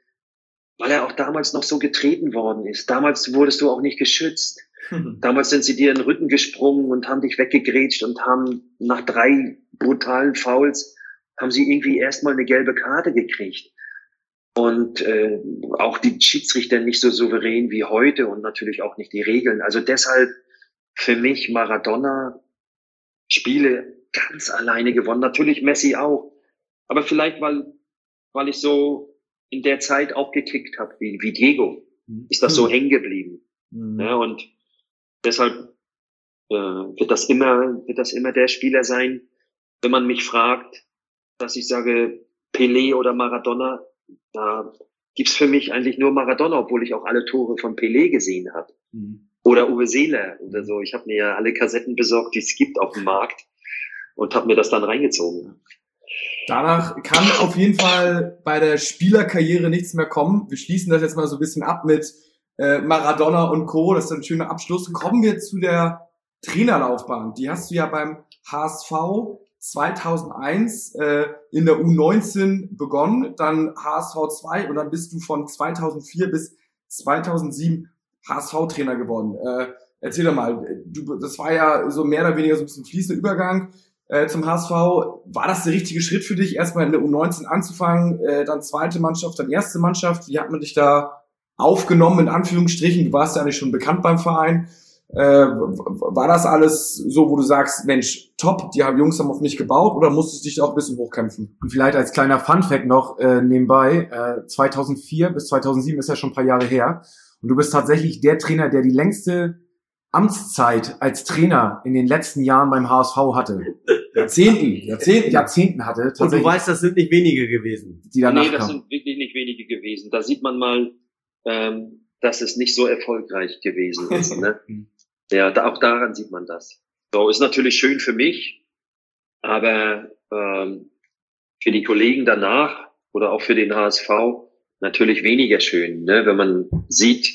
weil er auch damals noch so getreten worden ist. Damals wurdest du auch nicht geschützt. Damals sind sie dir in den Rücken gesprungen und haben dich weggegrätscht und haben nach drei brutalen Fouls haben sie irgendwie erstmal eine gelbe Karte gekriegt. Und äh, auch die Schiedsrichter nicht so souverän wie heute und natürlich auch nicht die Regeln. Also deshalb für mich Maradona Spiele ganz alleine gewonnen. Natürlich Messi auch. Aber vielleicht, weil, weil ich so in der Zeit auch gekickt habe, wie, wie Diego, mhm. ist das so hängen geblieben. Mhm. Ja, und deshalb äh, wird das immer, wird das immer der Spieler sein, wenn man mich fragt, dass ich sage, Pelé oder Maradona, da gibt's für mich eigentlich nur Maradona, obwohl ich auch alle Tore von Pelé gesehen habe. Mhm. Oder Uwe Seeler oder so. Ich habe mir ja alle Kassetten besorgt, die es gibt auf dem Markt und habe mir das dann reingezogen. Danach kann auf jeden Fall bei der Spielerkarriere nichts mehr kommen. Wir schließen das jetzt mal so ein bisschen ab mit äh, Maradona und Co. Das ist ein schöner Abschluss. Kommen wir zu der Trainerlaufbahn. Die hast du ja beim HSV 2001 äh, in der U19 begonnen, dann HSV 2 und dann bist du von 2004 bis 2007 HSV-Trainer geworden. Äh, erzähl doch mal, du, das war ja so mehr oder weniger so ein bisschen fließender Übergang äh, zum HSV. War das der richtige Schritt für dich, erstmal in der U19 anzufangen, äh, dann zweite Mannschaft, dann erste Mannschaft? Wie hat man dich da aufgenommen, in Anführungsstrichen? Du warst ja eigentlich schon bekannt beim Verein. Äh, war das alles so, wo du sagst, Mensch, top, die Jungs haben auf mich gebaut oder musstest du dich auch ein bisschen hochkämpfen? Und vielleicht als kleiner Funfact noch äh, nebenbei, äh, 2004 bis 2007 ist ja schon ein paar Jahre her und du bist tatsächlich der Trainer, der die längste Amtszeit als Trainer in den letzten Jahren beim HSV hatte. Jahrzehnten, Jahrzehnten, Jahrzehnten hatte. Und du weißt, das sind nicht wenige gewesen, die danach Nee, das kamen. sind wirklich nicht wenige gewesen. Da sieht man mal, ähm, dass es nicht so erfolgreich gewesen ist. Ne? Ja, da, auch daran sieht man das. So, ist natürlich schön für mich, aber ähm, für die Kollegen danach oder auch für den HSV natürlich weniger schön, ne? wenn man sieht,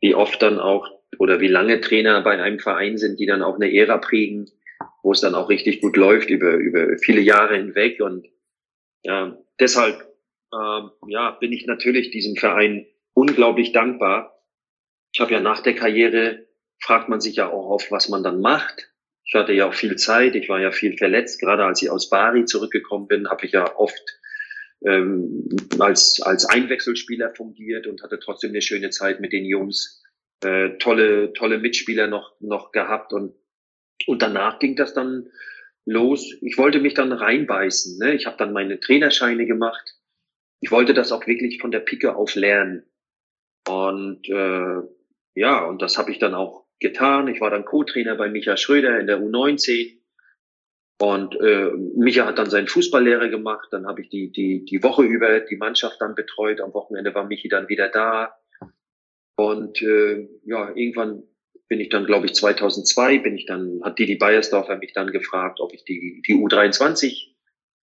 wie oft dann auch oder wie lange Trainer bei einem Verein sind, die dann auch eine Ära prägen, wo es dann auch richtig gut läuft über, über viele Jahre hinweg. Und ja, deshalb äh, ja, bin ich natürlich diesem Verein unglaublich dankbar. Ich habe ja nach der Karriere fragt man sich ja auch oft, was man dann macht. Ich hatte ja auch viel Zeit, ich war ja viel verletzt. Gerade als ich aus Bari zurückgekommen bin, habe ich ja oft ähm, als, als Einwechselspieler fungiert und hatte trotzdem eine schöne Zeit mit den Jungs. Äh, tolle, tolle Mitspieler noch, noch gehabt und, und danach ging das dann los. Ich wollte mich dann reinbeißen. Ne? Ich habe dann meine Trainerscheine gemacht. Ich wollte das auch wirklich von der Picke auf lernen. Und äh, ja, und das habe ich dann auch getan. Ich war dann Co-Trainer bei Micha Schröder in der U19. Und äh, Micha hat dann seinen Fußballlehrer gemacht. Dann habe ich die, die, die Woche über die Mannschaft dann betreut. Am Wochenende war Michi dann wieder da. Und äh, ja, irgendwann bin ich dann, glaube ich, 2002 bin ich dann, hat Didi Beiersdorfer mich dann gefragt, ob ich die, die U23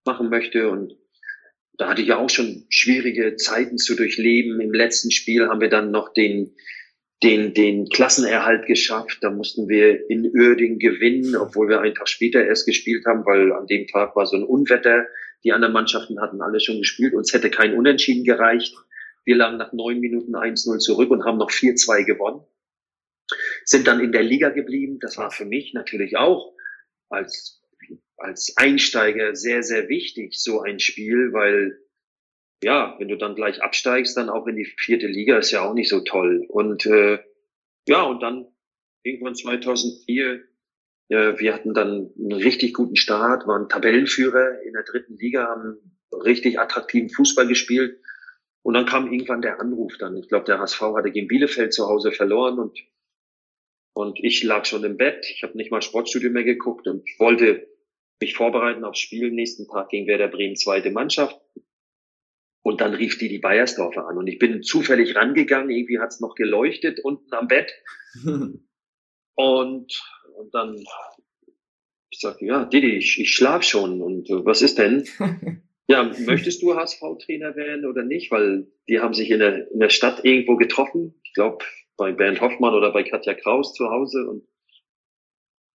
machen möchte. Und da hatte ich ja auch schon schwierige Zeiten zu durchleben. Im letzten Spiel haben wir dann noch den, den, den Klassenerhalt geschafft. Da mussten wir in Uerding gewinnen, obwohl wir einen Tag später erst gespielt haben, weil an dem Tag war so ein Unwetter. Die anderen Mannschaften hatten alle schon gespielt. Uns hätte kein Unentschieden gereicht. Wir lagen nach neun Minuten 1-0 zurück und haben noch 4-2 gewonnen. sind dann in der Liga geblieben. Das war für mich natürlich auch als, als Einsteiger sehr, sehr wichtig, so ein Spiel, weil ja, wenn du dann gleich absteigst, dann auch in die vierte Liga, ist ja auch nicht so toll. Und äh, ja, und dann irgendwann 2004, äh, wir hatten dann einen richtig guten Start, waren Tabellenführer in der dritten Liga, haben richtig attraktiven Fußball gespielt. Und dann kam irgendwann der Anruf dann. Ich glaube, der HSV hatte gegen Bielefeld zu Hause verloren und und ich lag schon im Bett. Ich habe nicht mal Sportstudio mehr geguckt und wollte mich vorbereiten aufs Spiel nächsten Tag gegen Werder Bremen zweite Mannschaft. Und dann rief die die Bayersdorfer an. Und ich bin zufällig rangegangen, irgendwie hat's noch geleuchtet unten am Bett. und, und dann, ich sagte, ja, Didi, ich, ich schlaf schon. Und äh, was ist denn? ja, möchtest du HSV-Trainer werden oder nicht? Weil die haben sich in der, in der Stadt irgendwo getroffen. Ich glaube, bei Bernd Hoffmann oder bei Katja Kraus zu Hause. Und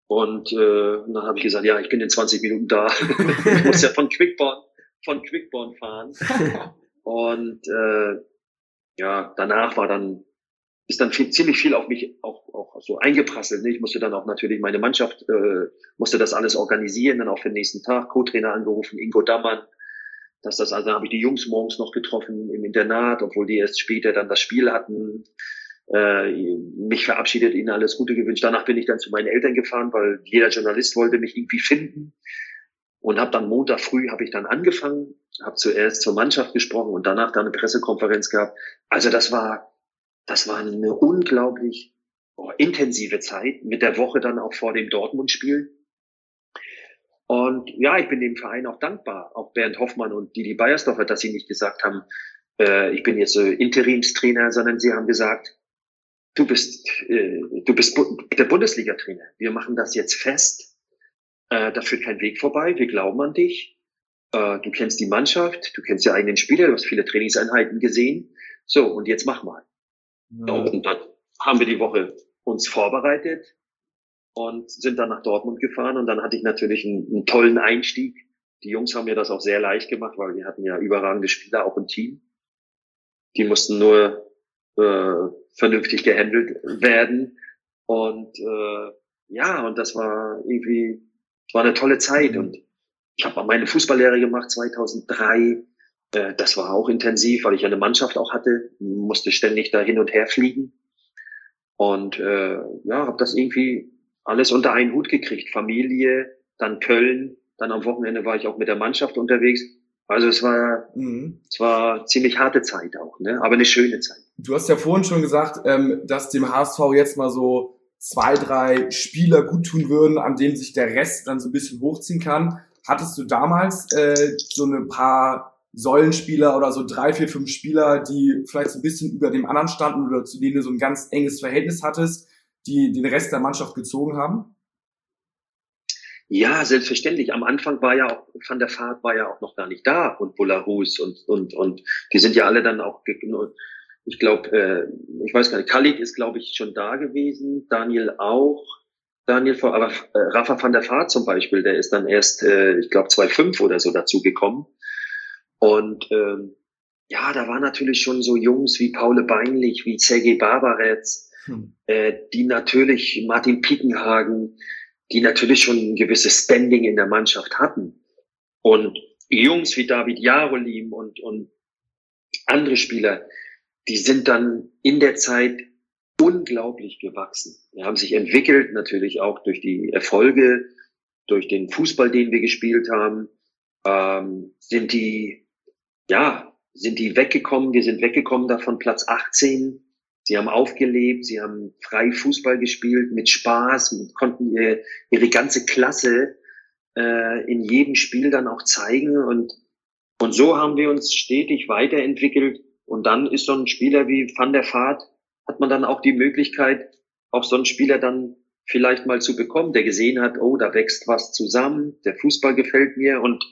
und, äh, und dann habe ich gesagt, ja, ich bin in 20 Minuten da. ich muss ja von Quickborn von Quickborn fahren. und äh, ja, danach war dann ist dann viel, ziemlich viel auf mich auch, auch so eingeprasselt. Ne? Ich musste dann auch natürlich meine Mannschaft, äh, musste das alles organisieren, dann auch für den nächsten Tag, Co-Trainer angerufen, Ingo Dammann, dass das, also habe ich die Jungs morgens noch getroffen im Internat, obwohl die erst später dann das Spiel hatten, äh, mich verabschiedet, ihnen alles Gute gewünscht. Danach bin ich dann zu meinen Eltern gefahren, weil jeder Journalist wollte mich irgendwie finden und habe dann Montag früh habe ich dann angefangen, habe zuerst zur Mannschaft gesprochen und danach dann eine Pressekonferenz gehabt. Also das war das war eine unglaublich oh, intensive Zeit mit der Woche dann auch vor dem Dortmund-Spiel. Und ja, ich bin dem Verein auch dankbar, auch Bernd Hoffmann und Didi Beiersdorfer, dass sie nicht gesagt haben, äh, ich bin jetzt so Interimstrainer, sondern sie haben gesagt, du bist, äh, du bist Bu der Bundesliga-Trainer. Wir machen das jetzt fest äh, da führt kein Weg vorbei. Wir glauben an dich. Äh, du kennst die Mannschaft, du kennst die eigenen Spieler, du hast viele Trainingseinheiten gesehen. So, und jetzt mach mal. Ja. Und dann haben wir die Woche uns vorbereitet und sind dann nach Dortmund gefahren. Und dann hatte ich natürlich einen, einen tollen Einstieg. Die Jungs haben mir das auch sehr leicht gemacht, weil wir hatten ja überragende Spieler auch im Team. Die mussten nur äh, vernünftig gehandelt werden. Und äh, ja, und das war irgendwie es war eine tolle Zeit und ich habe meine Fußballlehre gemacht 2003. Äh, das war auch intensiv, weil ich eine Mannschaft auch hatte, musste ständig da hin und her fliegen und äh, ja, habe das irgendwie alles unter einen Hut gekriegt. Familie, dann Köln, dann am Wochenende war ich auch mit der Mannschaft unterwegs. Also es war, mhm. es war ziemlich harte Zeit auch, ne? aber eine schöne Zeit. Du hast ja vorhin schon gesagt, ähm, dass dem HSV jetzt mal so zwei, drei Spieler gut tun würden, an denen sich der Rest dann so ein bisschen hochziehen kann. Hattest du damals äh, so ein paar Säulenspieler oder so drei, vier, fünf Spieler, die vielleicht so ein bisschen über dem anderen standen oder zu denen du so ein ganz enges Verhältnis hattest, die den Rest der Mannschaft gezogen haben? Ja, selbstverständlich. Am Anfang war ja auch Van der Vaart war ja auch noch gar nicht da und Bularus und und und die sind ja alle dann auch ich glaube, äh, ich weiß gar nicht, Khalid ist, glaube ich, schon da gewesen, Daniel auch. Daniel, aber äh, Rafa van der Vaart zum Beispiel, der ist dann erst, äh, ich glaube, 2,5 oder so dazu gekommen. Und ähm, ja, da waren natürlich schon so Jungs wie Paule Beinlich, wie Sergei Barbaretz, hm. äh, die natürlich, Martin Piekenhagen, die natürlich schon ein gewisses Standing in der Mannschaft hatten. Und Jungs wie David Jarolim und, und andere Spieler, die sind dann in der Zeit unglaublich gewachsen. Die haben sich entwickelt, natürlich auch durch die Erfolge, durch den Fußball, den wir gespielt haben, ähm, sind die, ja, sind die weggekommen. Wir sind weggekommen davon Platz 18. Sie haben aufgelebt, sie haben frei Fußball gespielt, mit Spaß, konnten ihr, ihre ganze Klasse äh, in jedem Spiel dann auch zeigen. Und, und so haben wir uns stetig weiterentwickelt und dann ist so ein Spieler wie Van der Vaart, hat man dann auch die Möglichkeit, auch so einen Spieler dann vielleicht mal zu bekommen, der gesehen hat, oh, da wächst was zusammen, der Fußball gefällt mir und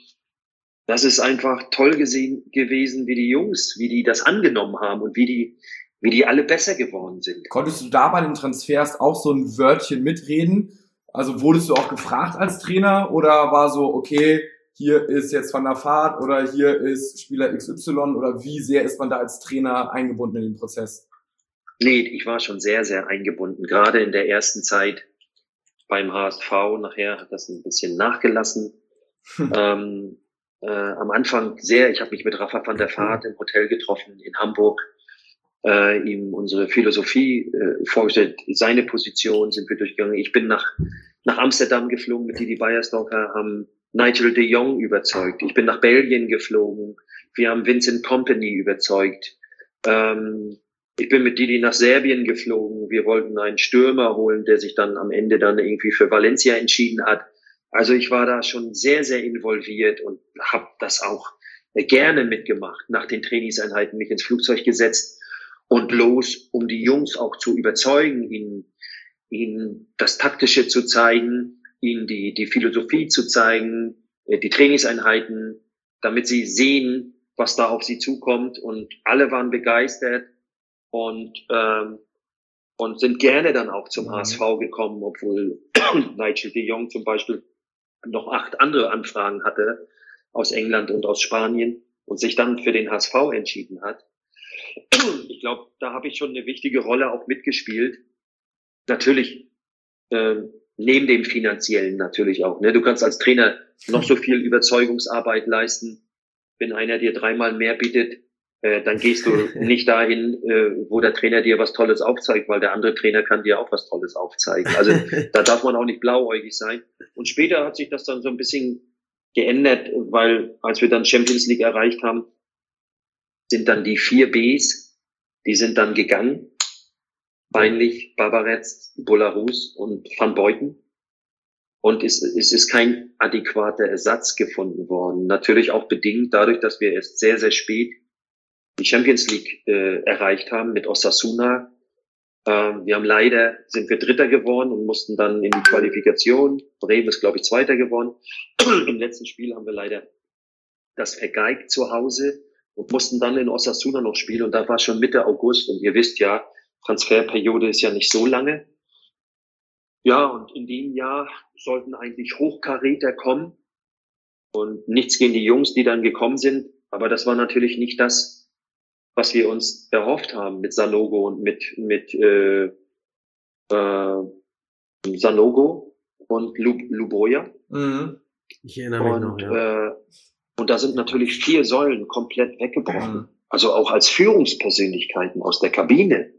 das ist einfach toll gesehen gewesen, wie die Jungs, wie die das angenommen haben und wie die, wie die alle besser geworden sind. Konntest du da bei den Transfers auch so ein Wörtchen mitreden? Also wurdest du auch gefragt als Trainer oder war so, okay, hier ist jetzt Van der Fahrt oder hier ist Spieler XY oder wie sehr ist man da als Trainer eingebunden in den Prozess? Nee, ich war schon sehr, sehr eingebunden. Gerade in der ersten Zeit beim HSV. Nachher hat das ein bisschen nachgelassen. Hm. Ähm, äh, am Anfang sehr, ich habe mich mit Rafa van der Vaart im Hotel getroffen in Hamburg, äh, ihm unsere Philosophie äh, vorgestellt, seine Position sind wir durchgegangen. Ich bin nach, nach Amsterdam geflogen mit Didi Beiersdorfer, haben Nigel de Jong überzeugt. Ich bin nach Belgien geflogen. Wir haben Vincent Company überzeugt. Ähm, ich bin mit Didi nach Serbien geflogen. Wir wollten einen Stürmer holen, der sich dann am Ende dann irgendwie für Valencia entschieden hat. Also ich war da schon sehr, sehr involviert und habe das auch gerne mitgemacht. Nach den Trainingseinheiten mich ins Flugzeug gesetzt und los, um die Jungs auch zu überzeugen, ihnen, ihnen das Taktische zu zeigen, ihnen die, die Philosophie zu zeigen, äh, die Trainingseinheiten, damit sie sehen, was da auf sie zukommt. Und alle waren begeistert und, ähm, und sind gerne dann auch zum mhm. HSV gekommen, obwohl Nigel de Jong zum Beispiel noch acht andere Anfragen hatte aus England und aus Spanien und sich dann für den HSV entschieden hat. Ich glaube, da habe ich schon eine wichtige Rolle auch mitgespielt. Natürlich ähm, neben dem finanziellen natürlich auch. Ne? Du kannst als Trainer noch so viel Überzeugungsarbeit leisten. Wenn einer dir dreimal mehr bietet, äh, dann gehst du nicht dahin, äh, wo der Trainer dir was Tolles aufzeigt, weil der andere Trainer kann dir auch was Tolles aufzeigen. Also da darf man auch nicht blauäugig sein. Und später hat sich das dann so ein bisschen geändert, weil als wir dann Champions League erreicht haben, sind dann die vier Bs, die sind dann gegangen. Peinlich, Barbaretz, Bolarus und Van Beuten. Und es, es ist kein adäquater Ersatz gefunden worden. Natürlich auch bedingt dadurch, dass wir erst sehr, sehr spät die Champions League äh, erreicht haben mit Osasuna. Ähm, wir haben leider, sind wir Dritter geworden und mussten dann in die Qualifikation. Bremen ist, glaube ich, Zweiter geworden. Im letzten Spiel haben wir leider das vergeigt zu Hause und mussten dann in Osasuna noch spielen. Und da war schon Mitte August. Und ihr wisst ja, Transferperiode ist ja nicht so lange. Ja, und in dem Jahr sollten eigentlich Hochkaräter kommen. Und nichts gegen die Jungs, die dann gekommen sind. Aber das war natürlich nicht das, was wir uns erhofft haben mit Sanogo und mit, mit äh, äh, Sanogo und Lub Luboja. Mhm. Ich erinnere mich und, noch, ja. Äh, und da sind natürlich vier Säulen komplett weggebrochen. Mhm. Also auch als Führungspersönlichkeiten aus der Kabine.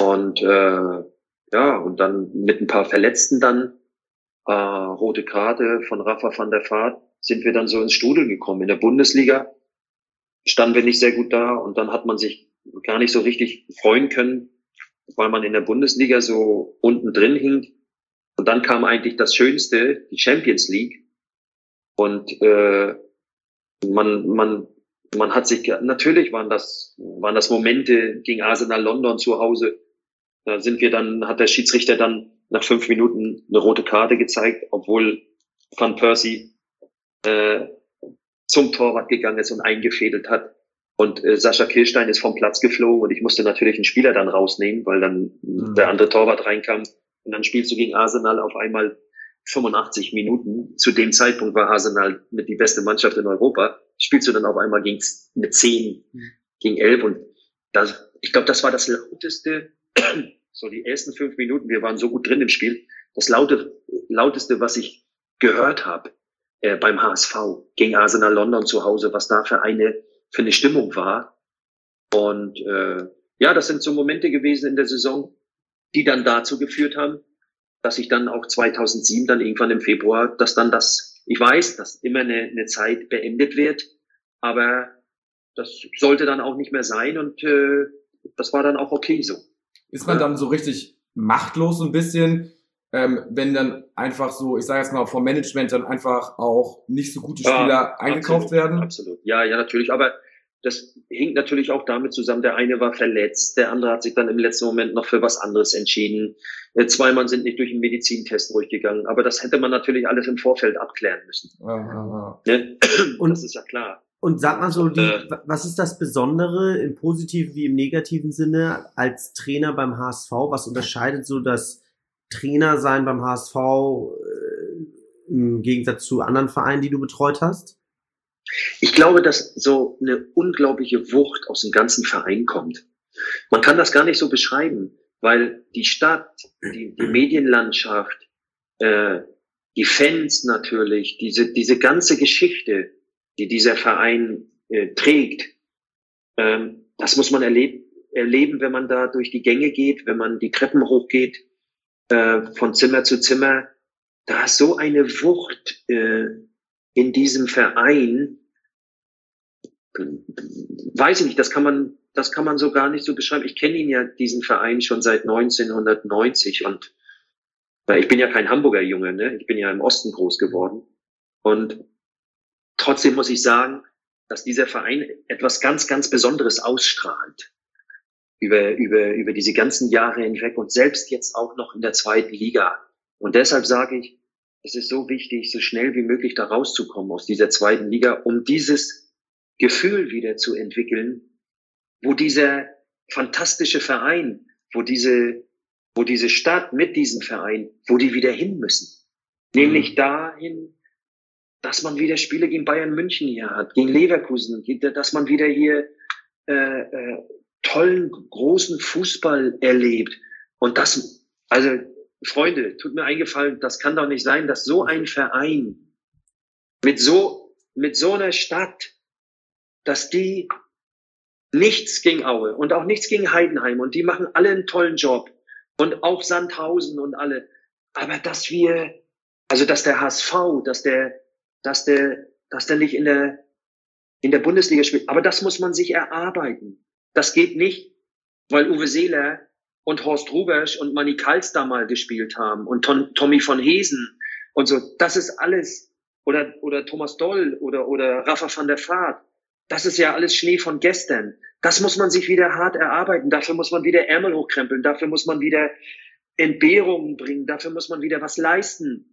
Und äh, ja, und dann mit ein paar Verletzten dann, äh, rote Karte von Rafa van der Vaart, sind wir dann so ins Strudel gekommen. In der Bundesliga standen wir nicht sehr gut da und dann hat man sich gar nicht so richtig freuen können, weil man in der Bundesliga so unten drin hing. Und dann kam eigentlich das Schönste, die Champions League. Und äh, man, man, man hat sich natürlich waren das waren das Momente gegen Arsenal London zu Hause. Da sind wir dann hat der Schiedsrichter dann nach fünf Minuten eine rote Karte gezeigt, obwohl Van Persie äh, zum Torwart gegangen ist und eingefädelt hat. Und äh, Sascha Kirstein ist vom Platz geflogen und ich musste natürlich einen Spieler dann rausnehmen, weil dann mhm. der andere Torwart reinkam. Und dann spielst du gegen Arsenal auf einmal 85 Minuten. Zu dem Zeitpunkt war Arsenal mit die beste Mannschaft in Europa. Spielst du dann auf einmal gegen, mit 10 mhm. gegen 11 und das, ich glaube, das war das lauteste, so die ersten fünf Minuten, wir waren so gut drin im Spiel, das laute, lauteste, was ich gehört habe äh, beim HSV gegen Arsenal London zu Hause, was da für eine für eine Stimmung war. Und äh, ja, das sind so Momente gewesen in der Saison, die dann dazu geführt haben, dass ich dann auch 2007 dann irgendwann im Februar, dass dann das, ich weiß, dass immer eine, eine Zeit beendet wird, aber das sollte dann auch nicht mehr sein und äh, das war dann auch okay so. Ist man dann so richtig machtlos ein bisschen, ähm, wenn dann einfach so, ich sage jetzt mal vom Management dann einfach auch nicht so gute Spieler ja, eingekauft absolut, werden? Absolut. Ja, ja, natürlich. Aber das hing natürlich auch damit zusammen. Der eine war verletzt, der andere hat sich dann im letzten Moment noch für was anderes entschieden. Äh, zwei Mann sind nicht durch einen Medizintest durchgegangen. Aber das hätte man natürlich alles im Vorfeld abklären müssen. Ja, ja, ja. Ne? Und das ist ja klar. Und sag mal so, die, äh, was ist das Besondere im positiven wie im negativen Sinne als Trainer beim HSV? Was unterscheidet so das Trainer sein beim HSV äh, im Gegensatz zu anderen Vereinen, die du betreut hast? Ich glaube, dass so eine unglaubliche Wucht aus dem ganzen Verein kommt. Man kann das gar nicht so beschreiben, weil die Stadt, die, die Medienlandschaft, äh, die Fans natürlich, diese, diese ganze Geschichte, die dieser Verein äh, trägt, ähm, das muss man erleben, erleben, wenn man da durch die Gänge geht, wenn man die Treppen hochgeht, äh, von Zimmer zu Zimmer. Da ist so eine Wucht äh, in diesem Verein. Weiß ich nicht, das kann man, das kann man so gar nicht so beschreiben. Ich kenne ihn ja, diesen Verein, schon seit 1990 und ich bin ja kein Hamburger Junge, ne? ich bin ja im Osten groß geworden. Und trotzdem muss ich sagen, dass dieser Verein etwas ganz, ganz Besonderes ausstrahlt über, über, über diese ganzen Jahre hinweg und selbst jetzt auch noch in der zweiten Liga. Und deshalb sage ich, es ist so wichtig, so schnell wie möglich da rauszukommen aus dieser zweiten Liga, um dieses Gefühl wieder zu entwickeln, wo dieser fantastische Verein, wo diese, wo diese Stadt mit diesem Verein, wo die wieder hin müssen. Nämlich mhm. dahin, dass man wieder Spiele gegen Bayern München hier hat, gegen Leverkusen, dass man wieder hier äh, äh, tollen, großen Fußball erlebt. Und das, also Freunde, tut mir eingefallen, das kann doch nicht sein, dass so ein Verein mit so, mit so einer Stadt, dass die nichts gegen Aue und auch nichts gegen Heidenheim und die machen alle einen tollen Job und auch Sandhausen und alle. Aber dass wir, also dass der HSV, dass der, dass der, dass der nicht in der, in der Bundesliga spielt. Aber das muss man sich erarbeiten. Das geht nicht, weil Uwe Seeler und Horst Rubesch und Manny Kals da mal gespielt haben und Tom, Tommy von Hesen und so. Das ist alles, oder, oder Thomas Doll oder, oder Rafa van der Vaart. Das ist ja alles Schnee von gestern. Das muss man sich wieder hart erarbeiten. Dafür muss man wieder Ärmel hochkrempeln. Dafür muss man wieder Entbehrungen bringen. Dafür muss man wieder was leisten.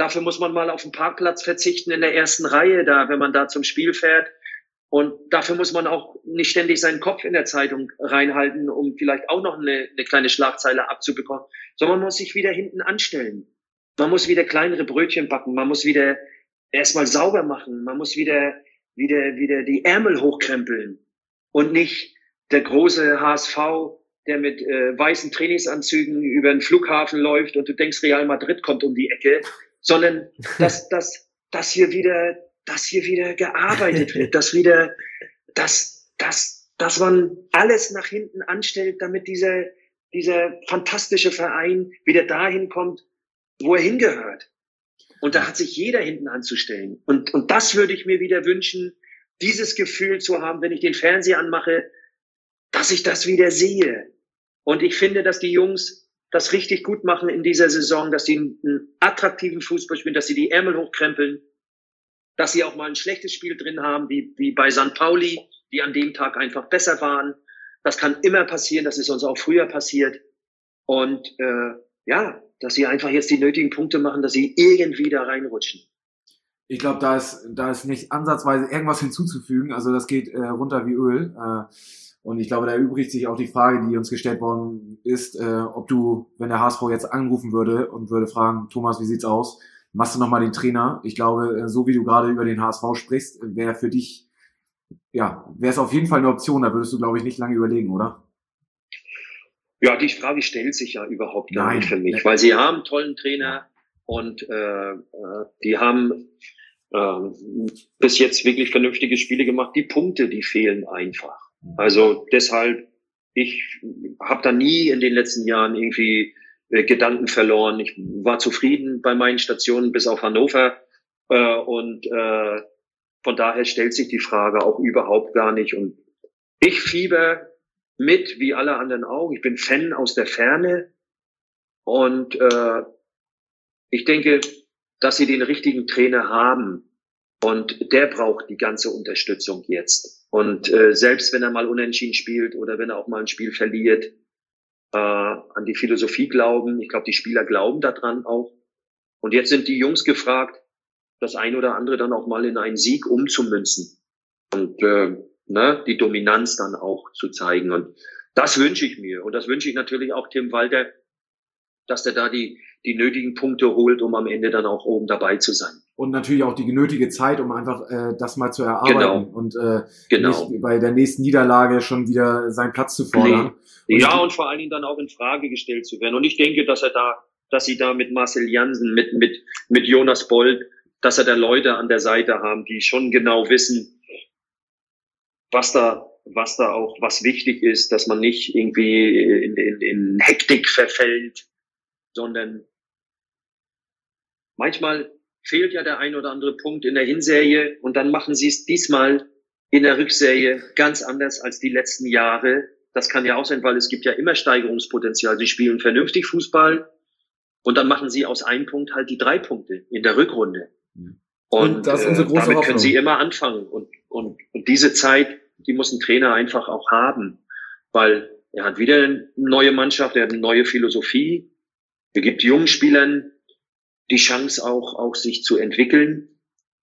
Dafür muss man mal auf den Parkplatz verzichten in der ersten Reihe da, wenn man da zum Spiel fährt. Und dafür muss man auch nicht ständig seinen Kopf in der Zeitung reinhalten, um vielleicht auch noch eine, eine kleine Schlagzeile abzubekommen, sondern man muss sich wieder hinten anstellen. Man muss wieder kleinere Brötchen backen, man muss wieder erstmal sauber machen, man muss wieder, wieder, wieder die Ärmel hochkrempeln. Und nicht der große HSV, der mit äh, weißen Trainingsanzügen über den Flughafen läuft und du denkst, Real Madrid kommt um die Ecke, sondern dass, dass, dass hier wieder dass hier wieder gearbeitet wird, dass wieder, dass, dass, dass man alles nach hinten anstellt, damit dieser, dieser fantastische Verein wieder dahin kommt, wo er hingehört. Und da hat sich jeder hinten anzustellen. Und, und das würde ich mir wieder wünschen, dieses Gefühl zu haben, wenn ich den Fernseher anmache, dass ich das wieder sehe. Und ich finde, dass die Jungs das richtig gut machen in dieser Saison, dass sie einen attraktiven Fußball spielen, dass sie die Ärmel hochkrempeln, dass sie auch mal ein schlechtes Spiel drin haben, wie, wie bei St. Pauli, die an dem Tag einfach besser waren. Das kann immer passieren, das ist uns auch früher passiert. Und äh, ja, dass sie einfach jetzt die nötigen Punkte machen, dass sie irgendwie da reinrutschen. Ich glaube, da ist, da ist nicht ansatzweise irgendwas hinzuzufügen. Also das geht äh, runter wie Öl. Äh, und ich glaube, da übrigt sich auch die Frage, die uns gestellt worden ist, äh, ob du, wenn der HSV jetzt anrufen würde und würde fragen, Thomas, wie sieht's aus? machst du nochmal den Trainer. Ich glaube, äh, so wie du gerade über den HSV sprichst, wäre für dich, ja, wäre es auf jeden Fall eine Option. Da würdest du, glaube ich, nicht lange überlegen, oder? Ja, die Frage stellt sich ja überhaupt gar Nein. nicht für mich, weil sie haben einen tollen Trainer und äh, äh, die haben äh, bis jetzt wirklich vernünftige Spiele gemacht. Die Punkte, die fehlen einfach. Also deshalb, ich habe da nie in den letzten Jahren irgendwie äh, Gedanken verloren. Ich war zufrieden bei meinen Stationen bis auf Hannover äh, und äh, von daher stellt sich die Frage auch überhaupt gar nicht. Und ich fieber mit, wie alle anderen auch. Ich bin Fan aus der Ferne und äh, ich denke, dass sie den richtigen Trainer haben und der braucht die ganze Unterstützung jetzt. Und äh, selbst wenn er mal unentschieden spielt oder wenn er auch mal ein Spiel verliert, äh, an die Philosophie glauben. Ich glaube, die Spieler glauben daran auch. Und jetzt sind die Jungs gefragt, das ein oder andere dann auch mal in einen Sieg umzumünzen und äh, ne, die Dominanz dann auch zu zeigen. Und das wünsche ich mir. Und das wünsche ich natürlich auch Tim Walter, dass der da die, die nötigen Punkte holt, um am Ende dann auch oben dabei zu sein. Und natürlich auch die genötige Zeit, um einfach äh, das mal zu erarbeiten Genau. und äh, Genau. nicht bei der nächsten Niederlage schon wieder seinen Platz zu fordern. Und ja, und vor allen Dingen dann auch in Frage gestellt zu werden. Und ich denke, dass er da, dass sie da mit Marcel Jansen, mit, mit, mit Jonas Bold, dass er da Leute an der Seite haben, die schon genau wissen, was da, was da auch, was wichtig ist, dass man nicht irgendwie in, in, in Hektik verfällt, sondern manchmal fehlt ja der ein oder andere Punkt in der Hinserie und dann machen sie es diesmal in der Rückserie ganz anders als die letzten Jahre. Das kann ja auch sein, weil es gibt ja immer Steigerungspotenzial. Sie spielen vernünftig Fußball und dann machen sie aus einem Punkt halt die drei Punkte in der Rückrunde. Mhm. Und, Und das ist unsere große damit Hoffnung. können sie immer anfangen. Und, und, und diese Zeit, die muss ein Trainer einfach auch haben, weil er hat wieder eine neue Mannschaft, er hat eine neue Philosophie. Er gibt jungen Spielern die Chance auch, auch sich zu entwickeln.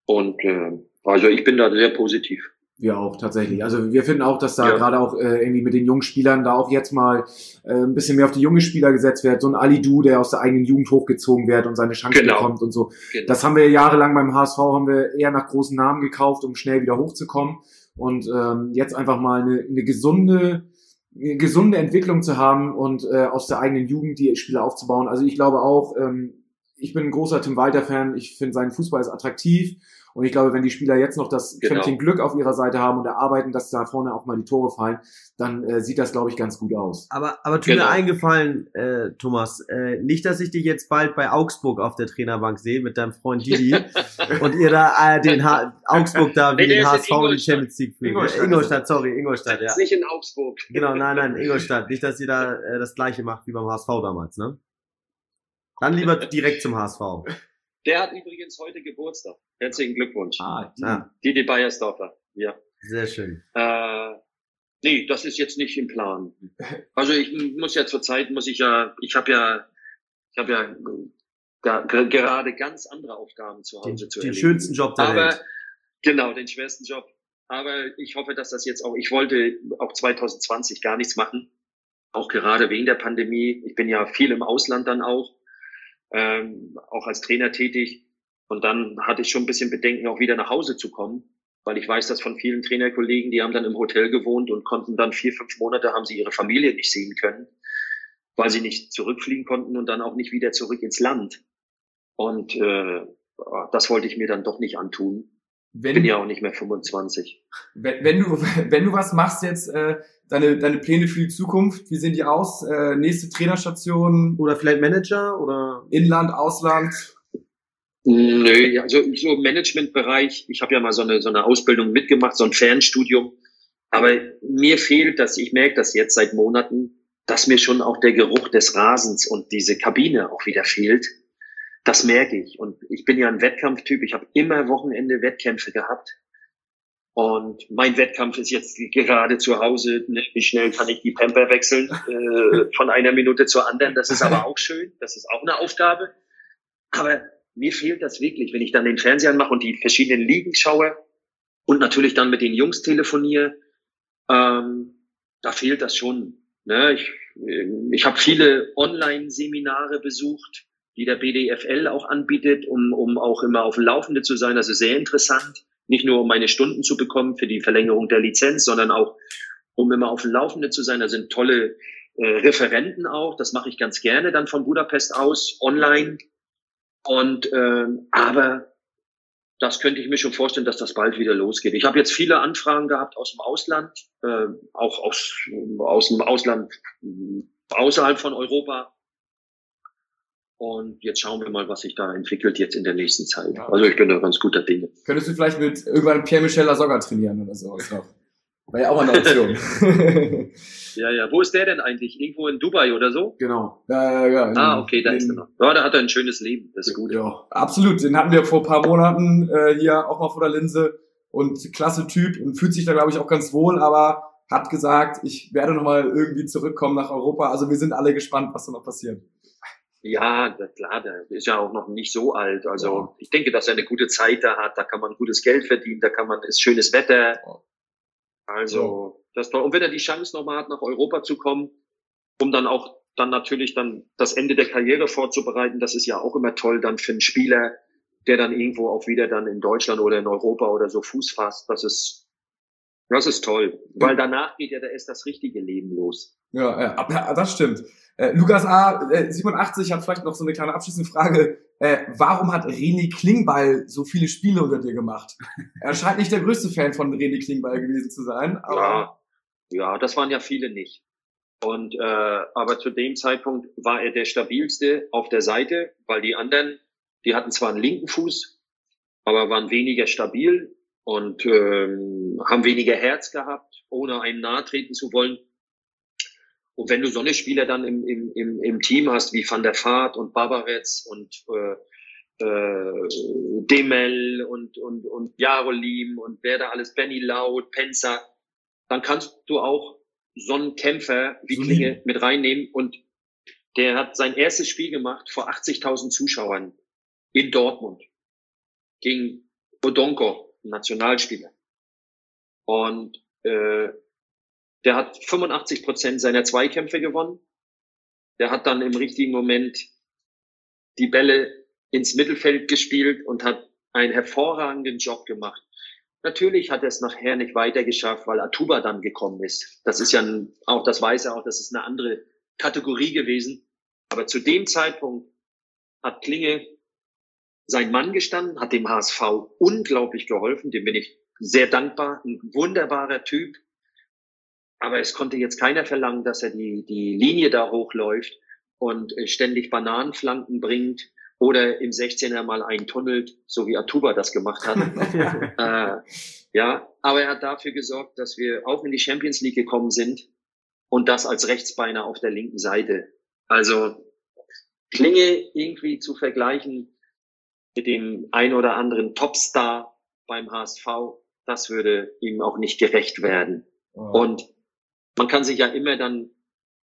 Und äh, also ich bin da sehr positiv. Wir auch, tatsächlich. Also wir finden auch, dass da Ja. gerade auch äh, irgendwie mit den jungen Spielern da auch jetzt mal äh, ein bisschen mehr auf die jungen Spieler gesetzt wird. So ein Ali Du, der aus der eigenen Jugend hochgezogen wird und seine Chance Genau. bekommt und so. Genau. Das haben wir jahrelang beim HSV, haben wir eher nach großen Namen gekauft, um schnell wieder hochzukommen. Und ähm, jetzt einfach mal eine, eine gesunde eine gesunde Entwicklung zu haben und äh, aus der eigenen Jugend die Spieler aufzubauen. Also ich glaube auch, ähm, ich bin ein großer Tim Walter-Fan. Ich finde, sein Fußball ist attraktiv. Und ich glaube, wenn die Spieler jetzt noch das Genau. Quäntchen Glück auf ihrer Seite haben und erarbeiten, dass da vorne auch mal die Tore fallen, dann äh, sieht das, glaube ich, ganz gut aus. Aber, aber tu mir Genau. eingefallen, äh, Thomas, äh, nicht, dass ich dich jetzt bald bei Augsburg auf der Trainerbank sehe mit deinem Freund Didi und ihr da äh, den ha Augsburg da wie Nee, den in HSV in die Ingolstadt. Champions League fliegen. Ingolstadt. Ingolstadt, sorry, Ingolstadt, ja. Nicht in Augsburg. Genau, nein, nein, Ingolstadt. Nicht, dass ihr da äh, das gleiche macht wie beim HSV damals, ne? Dann lieber direkt zum HSV. Der hat übrigens heute Geburtstag. Herzlichen Glückwunsch. Ah, die, Ah, Didi Beiersdorfer. Ja. sehr schön. Äh, nee, das ist jetzt nicht im Plan. Also ich muss ja zurzeit muss ich ja, ich habe ja, ich habe ja ge- gerade ganz andere Aufgaben zu Den, Hause zu den erledigen. schönsten Job der Aber Welt. genau den schwersten Job. Aber ich hoffe, dass das jetzt auch. Ich wollte auch 2020 gar nichts machen, auch gerade wegen der Pandemie. Ich bin ja viel im Ausland dann auch, ähm, auch als Trainer tätig. Und dann hatte ich schon ein bisschen Bedenken, auch wieder nach Hause zu kommen, weil ich weiß, dass von vielen Trainerkollegen, die haben dann im Hotel gewohnt und konnten dann vier, fünf Monate haben sie ihre Familie nicht sehen können, weil sie nicht zurückfliegen konnten und dann auch nicht wieder zurück ins Land. Und äh, das wollte ich mir dann doch nicht antun. Wenn, Bin ja auch nicht mehr 25. wenn, wenn du wenn du was machst jetzt, äh, deine deine Pläne für die Zukunft, wie sehen die aus? Äh, nächste Trainerstation, Oder vielleicht Manager oder Inland, Ausland? Nö, also so im Managementbereich, ich habe ja mal so eine, so eine Ausbildung mitgemacht, so ein Fernstudium. Aber mir fehlt das, ich merke das jetzt seit Monaten, dass mir schon auch der Geruch des Rasens und diese Kabine auch wieder fehlt. Das merke ich. Und ich bin ja ein Wettkampftyp. Ich habe immer Wochenende Wettkämpfe gehabt. Und mein Wettkampf ist jetzt gerade zu Hause. Ne, Wie schnell kann ich die Pamper wechseln äh, von einer Minute zur anderen? Das ist aber auch schön. Das ist auch eine Aufgabe. Aber mir fehlt das wirklich, wenn ich dann den Fernseher mache und die verschiedenen Ligen schaue und natürlich dann mit den Jungs telefoniere. Ähm, da fehlt das schon. Ne? Ich, ähm, ich habe viele Online-Seminare besucht, die der BDFL auch anbietet, um, um auch immer auf dem Laufende zu sein. Ist sehr interessant. Nicht nur um meine Stunden zu bekommen für die Verlängerung der Lizenz, sondern auch um immer auf dem Laufende zu sein. Da sind tolle äh, Referenten auch. Das mache ich ganz gerne dann von Budapest aus online. Und ähm, aber das könnte ich mir schon vorstellen, dass das bald wieder losgeht. Ich habe jetzt viele Anfragen gehabt aus dem Ausland, äh, auch aus, aus dem Ausland äh, außerhalb von Europa. Und jetzt schauen wir mal, was sich da entwickelt jetzt in der nächsten Zeit. Ja. Also ich bin da ganz guter Dinge. Könntest du vielleicht mit irgendwann Pierre-Michel Lasogga trainieren oder sowas noch? War ja auch mal eine Option. Ja, ja. Wo ist der denn eigentlich? Irgendwo in Dubai oder so? Genau. ja, ja, ja. Ah, okay, da ist er noch. Ja, da hat er ein schönes Leben. Das ist gut. Ja, absolut. Den hatten wir vor ein paar Monaten äh, hier auch mal vor der Linse und klasse Typ und fühlt sich da, glaube ich, auch ganz wohl, aber hat gesagt, ich werde nochmal irgendwie zurückkommen nach Europa. Also wir sind alle gespannt, was da noch passiert. Ja, klar, der ist ja auch noch nicht so alt. Also Ja. ich denke, dass er eine gute Zeit da hat. Da kann man gutes Geld verdienen, da kann man, ist schönes Wetter. Ja. Also das ist toll. Und wenn er die Chance nochmal hat, nach Europa zu kommen, um dann auch dann natürlich dann das Ende der Karriere vorzubereiten, das ist ja auch immer toll dann für einen Spieler, der dann irgendwo auch wieder dann in Deutschland oder in Europa oder so Fuß fasst. Das ist, das ist toll, weil danach geht ja da erst das richtige Leben los. Ja, ja, ja das stimmt. Äh, Lukas A. Äh, 87 hat vielleicht noch so eine kleine abschließende Frage. Äh, warum hat René Klingbeil so viele Spiele unter dir gemacht? er scheint nicht der größte Fan von René Klingbeil gewesen zu sein. Aber ja, ja, das waren ja viele nicht. Und äh, aber zu dem Zeitpunkt war er der stabilste auf der Seite, weil die anderen, die hatten zwar einen linken Fuß, aber waren weniger stabil und ähm, haben weniger Herz gehabt, ohne einem nahe treten zu wollen. Und wenn du so eine Spieler dann im, im, im, im Team hast, wie Van der Vaart und Barbaretz und äh, äh, Demel und, und, und Jarolim und wer da alles, Benny Laut, Penzer, dann kannst du auch so einen Kämpfer wie Klinge mit reinnehmen und der hat sein erstes Spiel gemacht vor 80.000 Zuschauern in Dortmund gegen Odonko, Nationalspieler. Und äh, der hat 85 Prozent seiner Zweikämpfe gewonnen. Der hat dann im richtigen Moment die Bälle ins Mittelfeld gespielt und hat einen hervorragenden Job gemacht. Natürlich hat er es nachher nicht weiter geschafft, weil Atuba dann gekommen ist. Das ist ja ein, auch, das weiß er auch, das ist eine andere Kategorie gewesen. Aber zu dem Zeitpunkt hat Klinge sein Mann gestanden, hat dem HSV unglaublich geholfen, dem bin ich sehr dankbar, ein wunderbarer Typ, aber es konnte jetzt keiner verlangen, dass er die, die Linie da hochläuft und äh, ständig Bananenflanken bringt oder im 16er mal eintunnelt, so wie Atuba das gemacht hat. äh, ja, aber er hat dafür gesorgt, dass wir auch in die Champions League gekommen sind und das als Rechtsbeiner auf der linken Seite. Also Klinge irgendwie zu vergleichen mit dem ein oder anderen Topstar beim HSV, das würde ihm auch nicht gerecht werden. Oh. Und man kann sich ja immer dann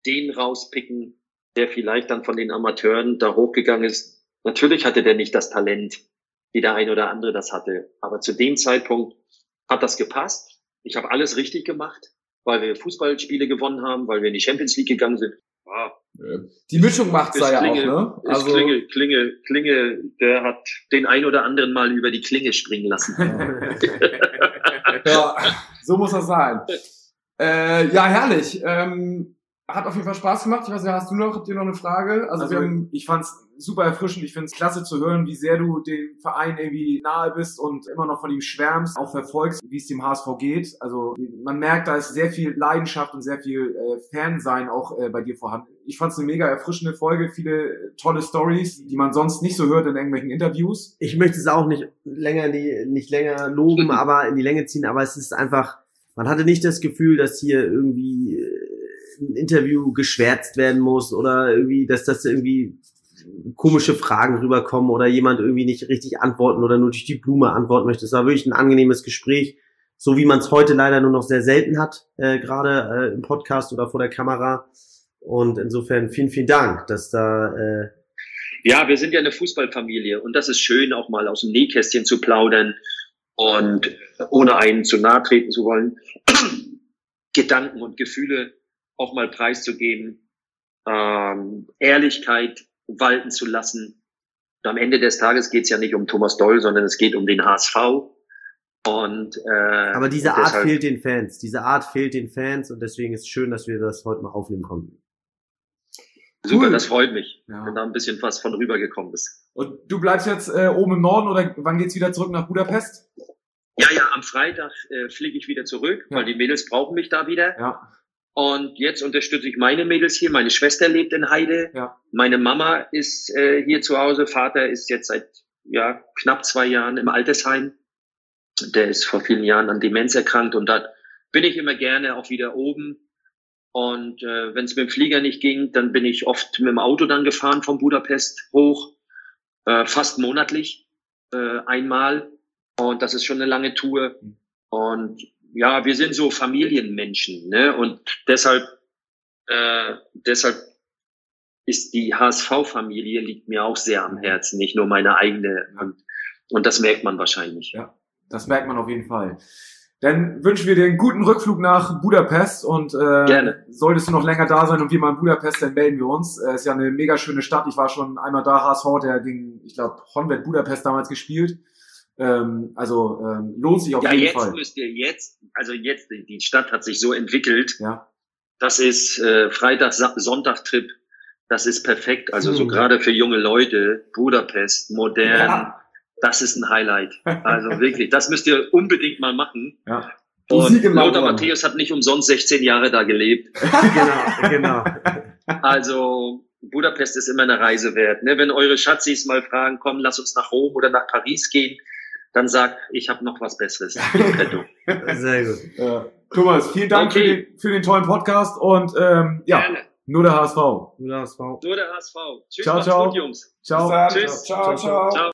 den rauspicken, der vielleicht dann von den Amateuren da hochgegangen ist. Natürlich hatte der nicht das Talent, wie der ein oder andere das hatte. Aber zu dem Zeitpunkt hat das gepasst. Ich habe alles richtig gemacht, weil wir Fußballspiele gewonnen haben, weil wir in die Champions League gegangen sind. Ah. Die Mischung macht's da ja Klinge, auch, ne? Also Klinge, Klinge, Klinge, der hat den ein oder anderen mal über die Klinge springen lassen. ja, so muss das sein. Äh, ja, herrlich. Ähm, hat auf jeden Fall Spaß gemacht. Ich weiß nicht, hast du noch, dir noch eine Frage? Also, also wir haben, ich fand's super erfrischend. Ich finde es klasse zu hören, wie sehr du dem Verein irgendwie nahe bist und immer noch von ihm schwärmst, auch verfolgst, wie es dem HSV geht. Also man merkt, da ist sehr viel Leidenschaft und sehr viel äh, Fansein auch äh, bei dir vorhanden. Ich fand es eine mega erfrischende Folge, viele tolle Stories, die man sonst nicht so hört in irgendwelchen Interviews. Ich möchte es auch nicht länger, nicht länger loben, aber in die Länge ziehen, aber es ist einfach man hatte nicht das Gefühl, dass hier irgendwie äh, ein Interview geschwärzt werden muss oder irgendwie, dass das irgendwie komische Fragen rüberkommen oder jemand irgendwie nicht richtig antworten oder nur durch die Blume antworten möchte. Es war wirklich ein angenehmes Gespräch, so wie man es heute leider nur noch sehr selten hat, äh, gerade äh, im Podcast oder vor der Kamera. Und insofern vielen, vielen Dank, dass da äh, ja, wir sind ja eine Fußballfamilie und das ist schön, auch mal aus dem Nähkästchen zu plaudern und ohne einen zu nahe treten zu wollen, Gedanken und Gefühle auch mal preiszugeben, ähm, Ehrlichkeit walten zu lassen. Und am Ende des Tages geht es ja nicht um Thomas Doll, sondern es geht um den HSV. Und, äh, Aber diese Art fehlt den Fans. Diese Art fehlt den Fans und deswegen ist es schön, dass wir das heute mal aufnehmen konnten. Super, cool. das freut mich, ja. wenn da ein bisschen was von rübergekommen ist. Und du bleibst jetzt äh, oben im Norden oder wann geht's wieder zurück nach Budapest? Ja, ja, am Freitag äh, fliege ich wieder zurück, ja. weil die Mädels brauchen mich da wieder. Ja. Und jetzt unterstütze ich meine Mädels hier. Meine Schwester lebt in Heide. Ja. Meine Mama ist äh, hier zu Hause. Vater ist jetzt seit ja, knapp zwei Jahren im Altersheim. Der ist vor vielen Jahren an Demenz erkrankt und da bin ich immer gerne auch wieder oben und äh, wenn es mit dem Flieger nicht ging, dann bin ich oft mit dem Auto dann gefahren von Budapest hoch, äh, fast monatlich äh, einmal. Und das ist schon eine lange Tour. Und ja, wir sind so Familienmenschen, ne? Und deshalb, äh, deshalb ist die HSV-Familie liegt mir auch sehr am Herzen, nicht nur meine eigene. Und, und das merkt man wahrscheinlich. Ja, das merkt man auf jeden Fall. Dann wünschen wir dir einen guten Rückflug nach Budapest und äh, Gerne. solltest du noch länger da sein und wir mal in Budapest, dann melden wir uns. Äh, ist ja eine mega schöne Stadt. Ich war schon einmal da, HSV, der gegen, ich glaube, Honved Budapest damals gespielt. Ähm, also ähm, lohnt sich auf Ja, jeden jetzt Fall. müsst ihr jetzt, also jetzt, die Stadt hat sich so entwickelt. Ja. Das ist äh, Freitag, Sa- Sonntag-Trip. Das ist perfekt. Also so Mhm. gerade für junge Leute, Budapest, modern. Ja. Das ist ein Highlight. Also wirklich, das müsst ihr unbedingt mal machen. Ja. Und Lothar. Matthäus hat nicht umsonst 16 Jahre da gelebt. genau, genau. Also Budapest ist immer eine Reise wert. Ne? Wenn eure Schatzis mal fragen, komm, lass uns nach Rom oder nach Paris gehen, dann sag, ich habe noch was Besseres petto. Sehr gut. Äh, Thomas, vielen Dank für, Okay. den, für den tollen Podcast und ähm, ja, Gerne. nur der HSV. Guter HSV. Nur der HSV. Tschüss, Ciao, ciao. gut, Jungs. Ciao. Tschüss. Ciao, ciao. Ciao.